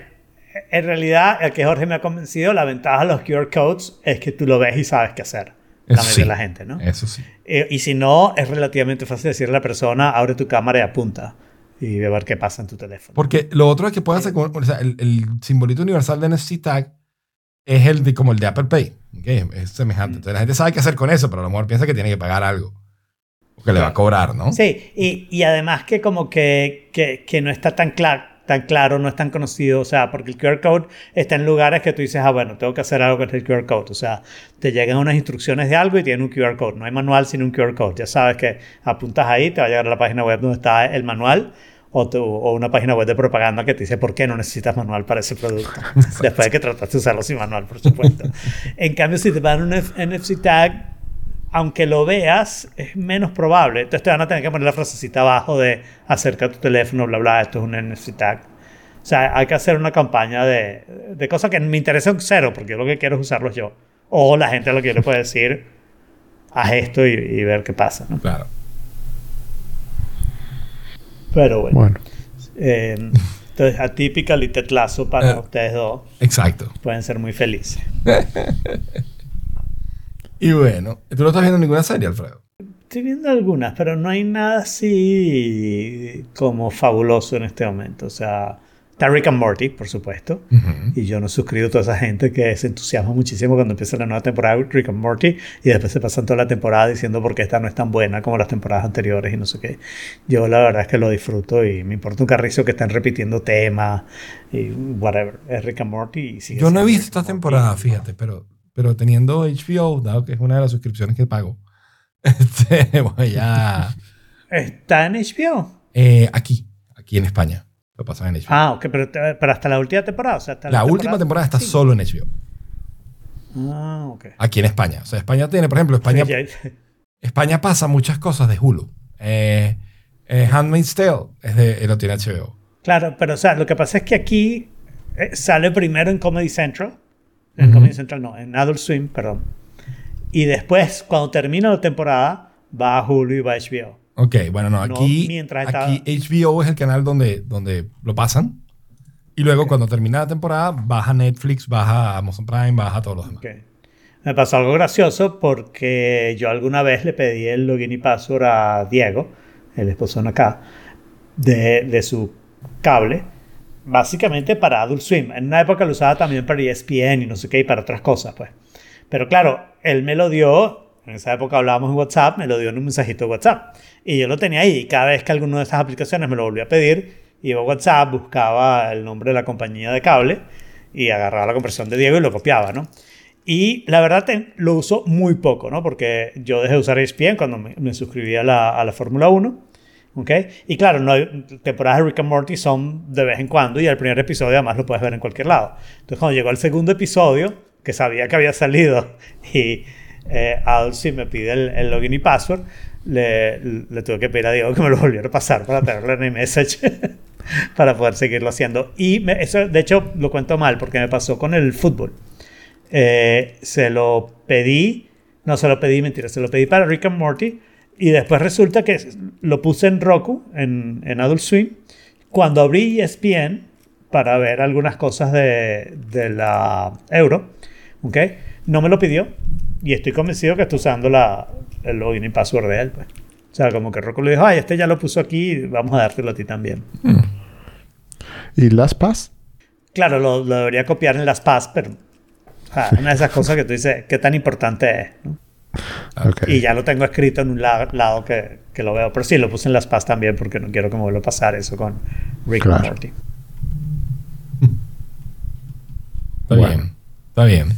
En realidad, el que Jorge me ha convencido, la ventaja de los QR codes es que tú lo ves y sabes qué hacer. La Eso mayoría sí. de la gente, ¿no? Eso sí. Eh, y si no, es relativamente fácil decirle a la persona, abre tu cámara y apunta. Y ver qué pasa en tu teléfono. Porque lo otro es que puedes hacer, con- o sea, el, el simbolito universal de NFC tag es el de, como el de Apple Pay. ¿ok? Es semejante. Entonces la gente sabe qué hacer con eso, pero a lo mejor piensa que tiene que pagar algo. O que le va a cobrar, ¿no? Sí, y, y además que como que, que, que no está tan, cla- tan claro, no es tan conocido, o sea, porque el QR code está en lugares que tú dices, ah, bueno, tengo que hacer algo con el QR code, o sea, te llegan unas instrucciones de algo y tienen un QR code, no hay manual sin un QR code, ya sabes que apuntas ahí, te va a llegar a la página web donde está el manual. O, tu- o una página web de propaganda que te dice por qué no necesitas manual para ese producto. Después de que trataste de usarlo sin manual, por supuesto. en cambio, si te dan un F- NFC tag, aunque lo veas, es menos probable. Entonces te van a tener que poner la frasecita abajo de acerca tu teléfono, bla, bla, esto es un NFC tag. O sea, hay que hacer una campaña de, de cosas que me interesan cero, porque yo lo que quiero es usarlos yo. O la gente lo que yo le puedo decir, haz esto y, y ver qué pasa. ¿no? Claro. Pero bueno. Bueno, eh, entonces, atípica y tetlazo para Eh. ustedes dos. Exacto. Pueden ser muy felices. Y bueno, tú no estás viendo ninguna serie, Alfredo. Estoy viendo algunas, pero no hay nada así como fabuloso en este momento. O sea, está Rick and Morty, por supuesto. Ujú. Y yo no suscribo a toda esa gente que se entusiasma muchísimo cuando empieza la nueva temporada de Rick and Morty y después se pasan toda la temporada diciendo por qué esta no es tan buena como las temporadas anteriores y no sé qué. Yo la verdad es que lo disfruto y me importa un carrizo que están repitiendo temas y whatever. Es Rick and Morty y sigue Yo no he visto esta temporada, fíjate, pero, pero teniendo HBO, dado que es una de las suscripciones que pago, este, voy a... ¿Está en HBO? eh, aquí, aquí en España. Lo pasan en HBO. Ah, ok, pero, pero hasta la última temporada. O sea, hasta la última temporada está sí. solo en HBO. Ah, ok. Aquí en España. O sea, España tiene, por ejemplo, España, Sí, España pasa muchas cosas de Hulu. Eh, eh, Handmaid's Tale es de, lo tiene HBO. Claro, pero o sea, lo que pasa es que aquí eh, sale primero en Comedy Central. En. Comedy Central no, en Adult Swim, perdón. Y después, cuando termina la temporada, va a Hulu y va a HBO. Ok, bueno, no, No, aquí, mientras aquí HBO es el canal donde, donde lo pasan. Y luego, cuando termina la temporada, baja Netflix, baja Amazon Prime, baja todos los demás. Ok. Me pasó algo gracioso porque yo alguna vez le pedí el login y password a Diego, el esposo de acá, de, de su cable, básicamente para Adult Swim. En una época lo usaba también para ESPN y no sé qué, y para otras cosas, pues. Pero claro, él me lo dio, en esa época hablábamos en WhatsApp, me lo dio en un mensajito de WhatsApp. Y yo lo tenía ahí, y cada vez que alguna de esas aplicaciones me lo volvía a pedir, iba a WhatsApp, buscaba el nombre de la compañía de cable y agarraba la conversión de Diego y lo copiaba, ¿no? Y la verdad lo uso muy poco, ¿no? Porque yo dejé de usar ESPN cuando me, me suscribí a la, la Fórmula 1. ¿Ok? Y claro, no hay- temporadas de Rick and Morty son de vez en cuando y el primer episodio además lo puedes ver en cualquier lado. Entonces cuando llegó el segundo episodio, que sabía que había salido y eh, si me pide el, login y password, le, le, tuve que pedir a Diego que me lo volviera a pasar para tenerlo en iMessage para poder seguirlo haciendo. Y eso, de hecho, lo cuento mal porque me pasó con el fútbol. Eh, se lo pedí, no se lo pedí, mentira, se lo pedí para Rick and Morty y después resulta que lo puse en Roku, en, en Adult Swim. Cuando abrí ESPN para ver algunas cosas de, de la Euro, ¿ok? No me lo pidió y estoy convencido que está usando la, el login y password de él. Pues. O sea, como que Roku le dijo, ay, este ya lo puso aquí, vamos a dártelo a ti también. ¿Y LastPass? Claro, lo, debería copiar en LastPass, pero una de esas cosas que tú dices, ¿qué tan importante es? Y ya lo tengo escrito en un lado que, que, lo veo. Pero sí, lo puse en LastPass también porque no quiero que me vuelva a pasar eso con Rick and Morty. Está bien, está bien.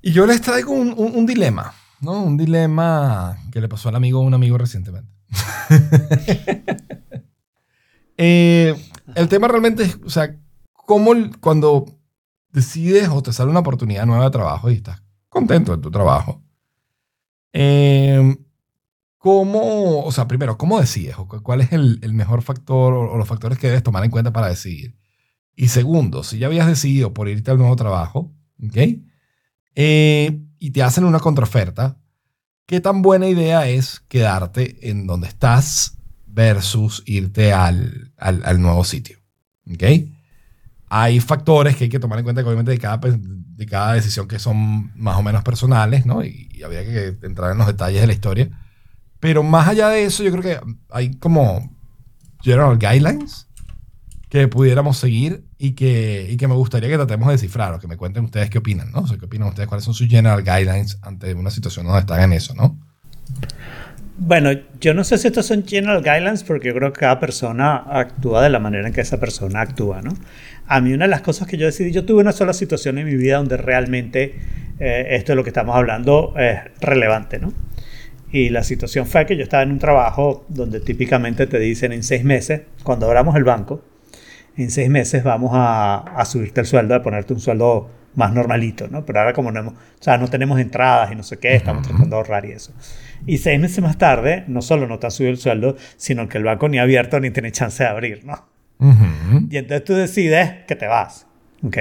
Y yo les traigo un, un, dilema, ¿no? Un dilema que le pasó al amigo a un amigo recientemente. Eh, el tema realmente es, o sea, cómo cuando decides o te sale una oportunidad nueva de trabajo y estás contento de tu trabajo, eh, ¿cómo, o sea, primero, cómo decides? ¿Cuál es el, mejor factor o, los factores que debes tomar en cuenta para decidir? Y segundo, si ya habías decidido por irte al nuevo trabajo, ¿ok? Eh, y te hacen una contraoferta, ¿qué tan buena idea es quedarte en donde estás versus irte al, al, nuevo sitio? ¿Ok? Hay factores que hay que tomar en cuenta, que obviamente de cada, de cada decisión que son más o menos personales, ¿no? Y, y habría que entrar en los detalles de la historia. Pero más allá de eso, yo creo que hay como general guidelines que pudiéramos seguir y que, y que me gustaría que tratemos de descifrar o que me cuenten ustedes qué opinan, ¿no? O sea, qué opinan ustedes, cuáles son sus general guidelines ante una situación donde están en eso, ¿no? Bueno, yo no sé si estos son general guidelines porque yo creo que cada persona actúa de la manera en que esa persona actúa, ¿no? A mí una de las cosas que yo decidí, yo tuve una sola situación en mi vida donde realmente eh, esto de lo que estamos hablando es relevante, ¿no? Y la situación fue que yo estaba en un trabajo donde típicamente te dicen en seis meses, cuando abramos el banco, en seis meses vamos a, subirte el sueldo, a ponerte un sueldo más normalito, ¿no? Pero ahora como no, hemos, o sea, no tenemos entradas y no sé qué, estamos tratando de ahorrar y eso. Y seis meses más tarde, no solo no te has subido el sueldo, sino que el banco ni ha abierto ni tiene chance de abrir, ¿no? Y entonces tú decides que te vas, ¿ok?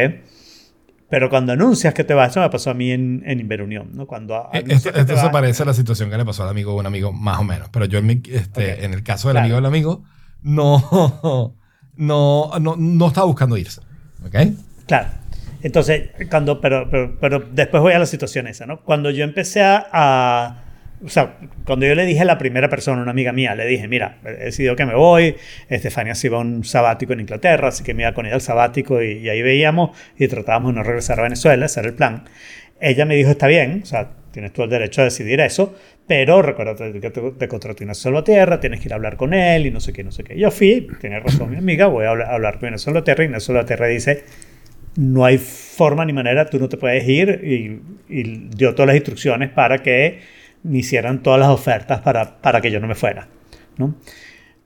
Pero cuando anuncias que te vas, eso me pasó a mí en, en Inverunión, ¿no? Cuando eh, esto, se parece a la situación que le pasó al amigo un amigo, más o menos. Pero yo en, mi, este, en el caso del amigo del amigo, no no, no, no estaba buscando irse. ¿Ok? Claro. Entonces, cuando, pero, pero, pero, después voy a la situación esa, ¿no? Cuando yo empecé a, o sea, cuando yo le dije a la primera persona, una amiga mía, le dije, mira, he decidido que me voy, Estefania se iba a un sabático en Inglaterra, así que me iba con ella al sabático y, y ahí veíamos y tratábamos de no regresar a Venezuela, ese era el plan. Ella me dijo, está bien, o sea, tienes tú el derecho a decidir eso, pero recuerda que te, contrató una Tierra, tienes que ir a hablar con él y no sé qué, no sé qué. Yo fui, tiene razón mi amiga, voy a hablar, con Inés Tierra y Inés Tierra dice, no hay forma ni manera, tú no te puedes ir y, dio todas las instrucciones para que me hicieran todas las ofertas para, para que yo no me fuera. ¿no?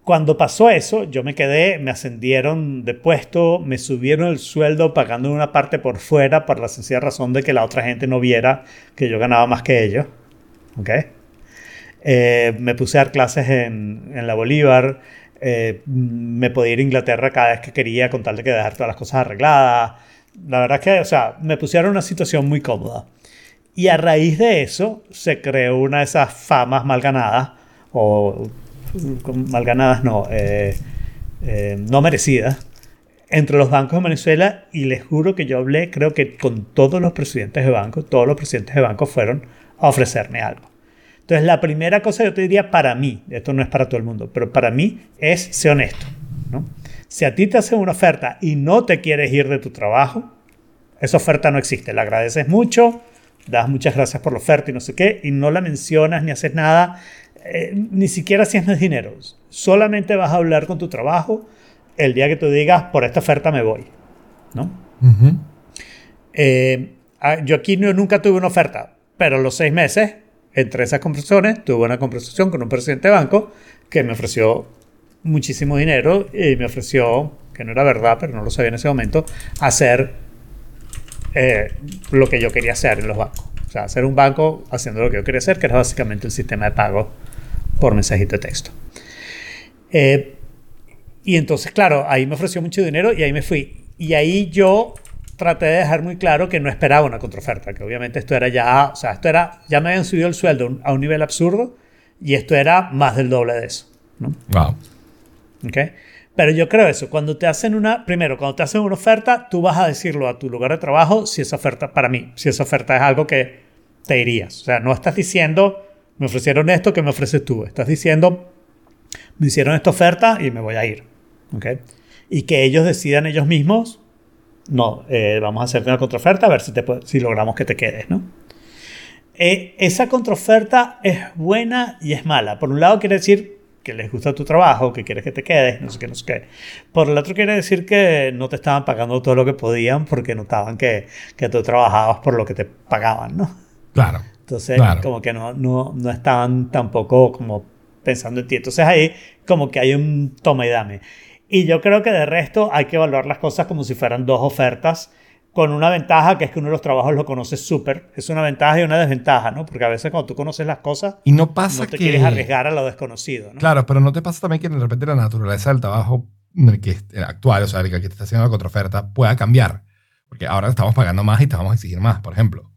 Cuando pasó eso, yo me quedé, me ascendieron de puesto, me subieron el sueldo pagando una parte por fuera por la sencilla razón de que la otra gente no viera que yo ganaba más que ellos. ¿Ok? Eh, me puse a dar clases en, en la Bolívar. Eh, me podía ir a Inglaterra cada vez que quería con tal de que dejar todas las cosas arregladas. La verdad es que, o sea, me pusieron en una situación muy cómoda. Y a raíz de eso se creó una de esas famas mal ganadas, o mal ganadas no, eh, no merecidas, entre los bancos de Venezuela y les juro que yo hablé, creo que con todos los presidentes de banco, todos los presidentes de banco fueron a ofrecerme algo. Entonces, la primera cosa yo te diría para mí, esto no es para todo el mundo, pero para mí es ser honesto. ¿no? Si a ti te hacen una oferta y no te quieres ir de tu trabajo, esa oferta no existe. La agradeces mucho, das muchas gracias por la oferta y no sé qué, y no la mencionas ni haces nada, eh, ni siquiera si es más dinero. Solamente vas a hablar con tu trabajo el día que tú digas, por esta oferta me voy. ¿no? Eh, ah, yo aquí nunca tuve una oferta, pero los seis meses entre esas conversaciones tuve una conversación con un presidente de banco que me ofreció muchísimo dinero y me ofreció, que no era verdad, pero no lo sabía en ese momento, hacer eh, lo que yo quería hacer en los bancos. O sea, hacer un banco haciendo lo que yo quería hacer, que era básicamente el sistema de pago por mensajito de texto. Eh, y entonces, claro, ahí me ofreció mucho dinero y ahí me fui. Y ahí yo traté de dejar muy claro que no esperaba una contraoferta, que obviamente esto era ya, o sea, esto era, ya me habían subido el sueldo a un nivel absurdo y esto era más del doble de eso. Wow. Pero yo creo eso, cuando te hacen una, primero, cuando te hacen una oferta, tú vas a decirlo a tu lugar de trabajo si esa oferta, para mí, si esa oferta es algo que te irías. O sea, no estás diciendo, me ofrecieron esto, que me ofreces tú? Estás diciendo, me hicieron esta oferta y me voy a ir. ¿Ok? Y que ellos decidan ellos mismos, no, eh, vamos a hacerte una contraoferta a ver si logramos que te quedes, ¿no? Eh, esa contraoferta es buena y es mala. Por un lado quiere decir que les gusta tu trabajo, que quieres que te quedes, no sé qué, no sé qué. Por el otro quiere decir que no te estaban pagando todo lo que podían porque notaban que, que tú trabajabas por lo que te pagaban, ¿no? Claro. Entonces, como que no, no, no estaban tampoco como pensando en ti. Entonces ahí como que hay un toma y dame. Y yo creo que de resto hay que evaluar las cosas como si fueran dos ofertas con una ventaja que es que uno de los trabajos lo conoces súper. Es una ventaja y una desventaja, ¿no? Porque a veces cuando tú conoces las cosas, y no, pasa no te quieres arriesgar a lo desconocido, ¿no? Claro, pero no te pasa también que de repente la naturaleza del trabajo que actual, o sea, el que te está haciendo la contraoferta, pueda cambiar. Porque ahora estamos pagando más y te vamos a exigir más, por ejemplo.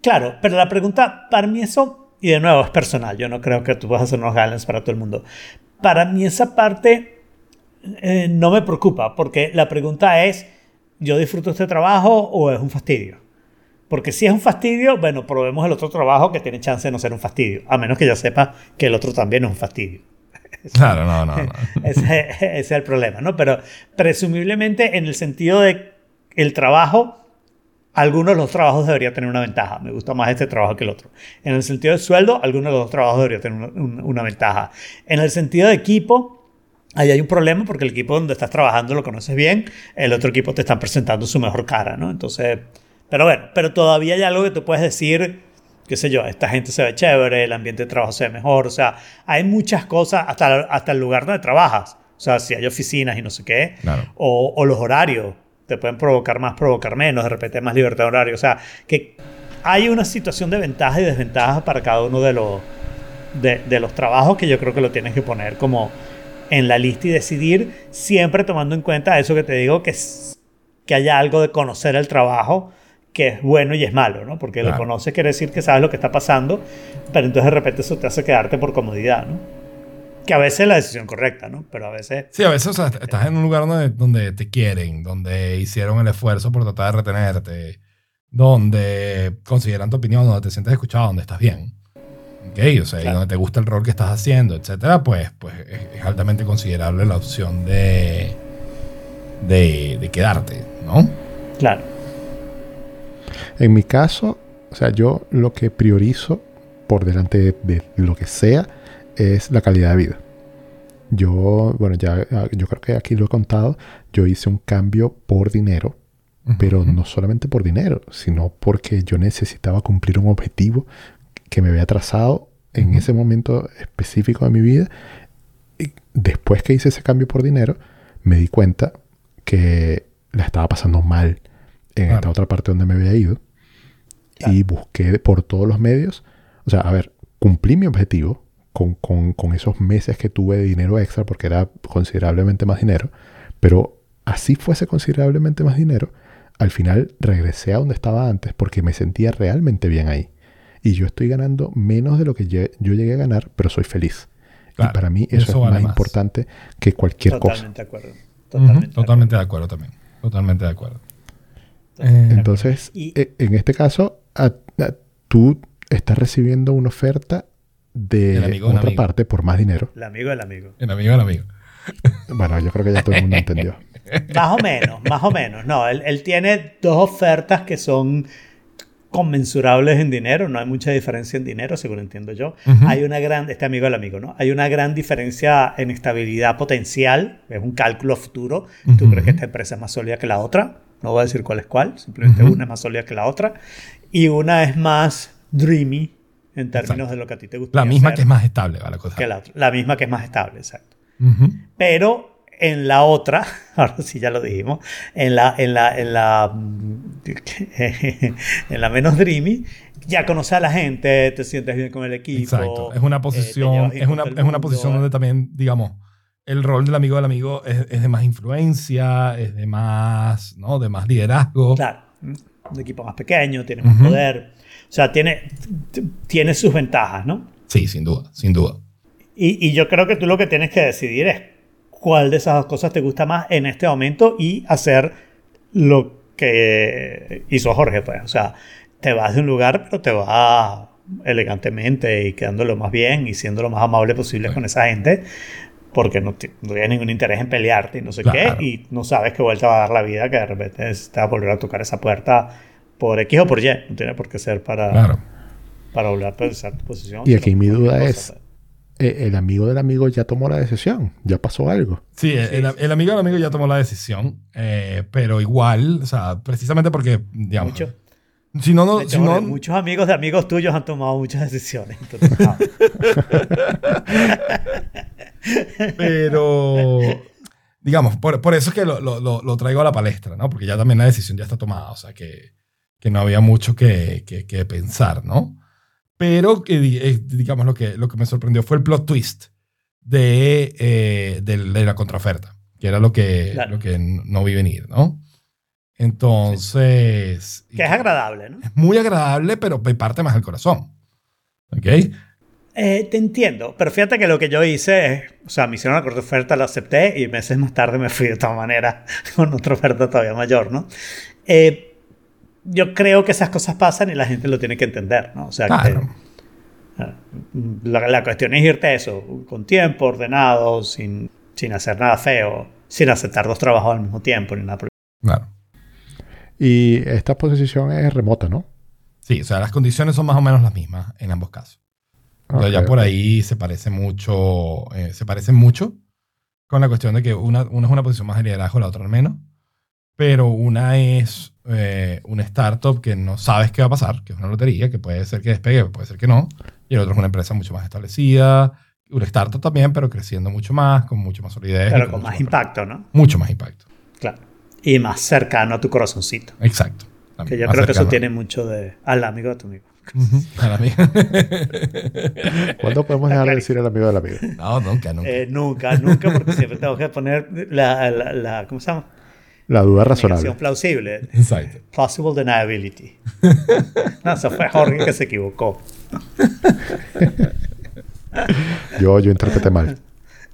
Claro, pero la pregunta, para mí eso, y de nuevo es personal, yo no creo que tú vas a hacer unos guidelines para todo el mundo. Para mí esa parte eh, no me preocupa, porque la pregunta es ¿yo disfruto este trabajo o es un fastidio? Porque si es un fastidio, bueno, probemos el otro trabajo que tiene chance de no ser un fastidio, a menos que yo sepa que el otro también es un fastidio. Claro, no, no, no. ese, ese, es el problema, ¿no? Pero presumiblemente en el sentido de el trabajo, algunos de los trabajos deberían tener una ventaja. Me gusta más este trabajo que el otro. En el sentido de sueldo, algunos de los trabajos deberían tener una, una ventaja. En el sentido de equipo, Ahí hay un problema porque el equipo donde estás trabajando lo conoces bien, el otro equipo te está presentando su mejor cara, ¿no? Entonces, pero bueno, pero todavía hay algo que tú puedes decir, qué sé yo, esta gente se ve chévere, el ambiente de trabajo se ve mejor, o sea, hay muchas cosas, hasta, hasta el lugar donde trabajas, o sea, si hay oficinas y no sé qué, o, o, los horarios, te pueden provocar más, provocar menos, de repente hay más libertad de horario, o sea, que hay una situación de ventaja y desventaja para cada uno de los, de, de los trabajos que yo creo que lo tienes que poner como en la lista y decidir, siempre tomando en cuenta eso que te digo, que, que haya algo de conocer el trabajo que es bueno y es malo, ¿no? Porque lo conoces quiere decir que sabes lo que está pasando, pero entonces de repente eso te hace quedarte por comodidad, ¿no? Que a veces es la decisión correcta, ¿no? Pero a veces... Sí, a veces o sea, estás en un lugar donde, donde te quieren, donde hicieron el esfuerzo por tratar de retenerte, donde consideran tu opinión, donde te sientes escuchado, donde estás bien o sea, y donde te gusta el rol que estás haciendo, etcétera, pues, pues es altamente considerable la opción de, de, quedarte, ¿no? Claro. En mi caso, o sea, yo lo que priorizo por delante de, lo que sea es la calidad de vida. Yo, bueno, ya yo creo que aquí lo he contado, yo hice un cambio por dinero, pero no solamente por dinero, sino porque yo necesitaba cumplir un objetivo que me había trazado en ese momento específico de mi vida. Y después que hice ese cambio por dinero, me di cuenta que la estaba pasando mal en esta otra parte donde me había ido. Y busqué por todos los medios. O sea, a ver, cumplí mi objetivo con, con, con, esos meses que tuve de dinero extra, porque era considerablemente más dinero. Pero así fuese considerablemente más dinero, al final regresé a donde estaba antes porque me sentía realmente bien ahí y yo estoy ganando menos de lo que yo, llegué a ganar, pero soy feliz. y para mí eso, es más, importante que cualquier cosa. De acuerdo. Totalmente, de acuerdo también. Totalmente de acuerdo. Eh, Entonces, eh, en este caso, tú estás recibiendo una oferta de otra parte por más dinero. El amigo del amigo. El amigo del amigo. Bueno, yo creo que ya todo el mundo entendió. Más o menos, más o menos. No, él, él tiene dos ofertas que son conmensurables en dinero, no hay mucha diferencia en dinero, según entiendo yo. Hay una gran, este amigo del amigo, ¿no? Hay una gran diferencia en estabilidad potencial, es un cálculo futuro. Tú crees que esta empresa es más sólida que la otra, no voy a decir cuál es cuál, simplemente una es más sólida que la otra, y una es más dreamy en términos de lo que a ti te gusta. La misma que es más estable. Que la, otra. la misma que es más estable, exacto. Pero en la otra, ahora sí ya lo dijimos, en la, en la, en la, en la menos dreamy, ya conoces a la gente, te sientes bien con el equipo. Exacto. Es una eh, te posición, es una, es una posición donde también, digamos, el rol del amigo del amigo es, es de más influencia, es de más, ¿no? De más liderazgo. Claro, un equipo más pequeño, tiene más poder. O sea, tiene, tiene sus ventajas, ¿no? Sí, sin duda, sin duda. Y, y yo creo que tú lo que tienes que decidir es cuál de esas dos cosas te gusta más en este momento y hacer lo que hizo Jorge, pues. O sea, te vas de un lugar, pero te vas elegantemente y quedándolo más bien y siendo lo más amable posible Sí. con esa gente, porque no, no tienes ningún interés en pelearte y no sé Claro. qué, y no sabes qué vuelta va a dar la vida, que de repente a volver a tocar esa puerta por X o por Y, no tiene por qué ser para, Claro. para volver a pensar tu posición. Y aquí mi duda es- pues. Eh, el amigo del amigo ya tomó la decisión, ya pasó algo. Sí, el, el amigo del amigo ya tomó la decisión, eh, pero igual, o sea, precisamente porque, digamos, Mucho. si no, no, De hecho, si no, Jorge, muchos amigos de amigos tuyos han tomado muchas decisiones. Entonces, ah, pero, digamos, por, por eso es que lo, lo- lo- lo traigo a la palestra, ¿no? Porque ya también la decisión ya está tomada, o sea, que, que no había mucho que, que- que pensar, ¿no? Pero, eh, digamos, lo que, lo que me sorprendió fue el plot twist de, eh, del- de la contraoferta, que era lo que, Claro. lo que no vi venir, ¿no? Entonces... que es agradable, ¿no? es muy agradable, pero parte más el corazón. ¿Ok? Eh, te entiendo, pero fíjate que lo que yo hice es, o sea, me hicieron una corta oferta, la acepté y meses más tarde me fui de todas maneras con otra oferta todavía mayor, ¿no? Eh, yo creo que esas cosas pasan y la gente lo tiene que entender, ¿no? O sea, que Claro. eh, la, la cuestión es irte a eso, con tiempo, ordenado, sin, sin hacer nada feo, sin aceptar dos trabajos al mismo tiempo, ni nada por Claro. Y esta posición es remota, ¿no? Sí, o sea, las condiciones son más o menos las mismas en ambos casos. Entonces, Ok, ya por ok. ahí se parece mucho, eh, se parecen mucho con la cuestión de que una, una es una posición más de liderazgo, la otra al menos. Pero una es eh, una startup que no sabes qué va a pasar, que es una lotería, que puede ser que despegue, puede ser que no. Y el otro es una empresa mucho más establecida, una startup también, pero creciendo mucho más, con mucho más solidez. Pero con más impacto, ¿no? Mucho más impacto. Claro. Y más cercano a tu corazoncito. Exacto. Que yo creo que eso tiene mucho de al amigo de tu amigo. Ujú, a la mía. ¿Cuándo podemos dejar de decir el amigo del amigo? no, nunca, nunca. Eh, nunca, nunca, porque siempre tengo que poner la, la, la- ¿cómo se llama? La duda Negación razonable. plausible. Exacto. Plausible deniability. no, eso fue Jorge que se equivocó. Yo, yo interpreté mal.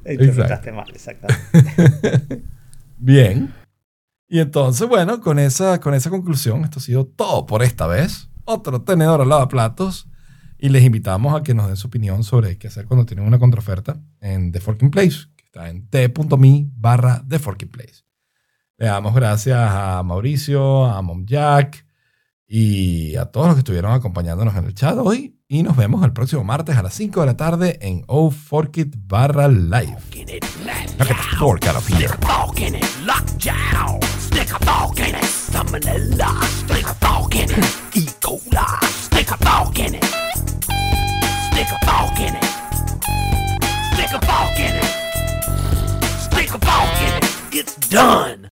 Interpretaste mal, exactamente. Bien. Y entonces, bueno, con esa, con esa conclusión, esto ha sido todo por esta vez. Otro tenedor al lavaplatos. Y les invitamos a que nos den su opinión sobre qué hacer cuando tienen una contraoferta en The Forking Place, que está en t.me barra The Forking Place. Le damos gracias a Mauricio, a Mom Jack y a todos los que estuvieron acompañándonos en el chat hoy. Y nos vemos el próximo martes a las 5 de la tarde en O Forkit barra live. In it, the fork out of here. fork in it, lockjaw. Stick a fork in it, salmonella. Stick a fork in it, E. coli. Stick a fork in it. Stick a fork in it. Stick a fork in it. Stick a fork in it. It's done.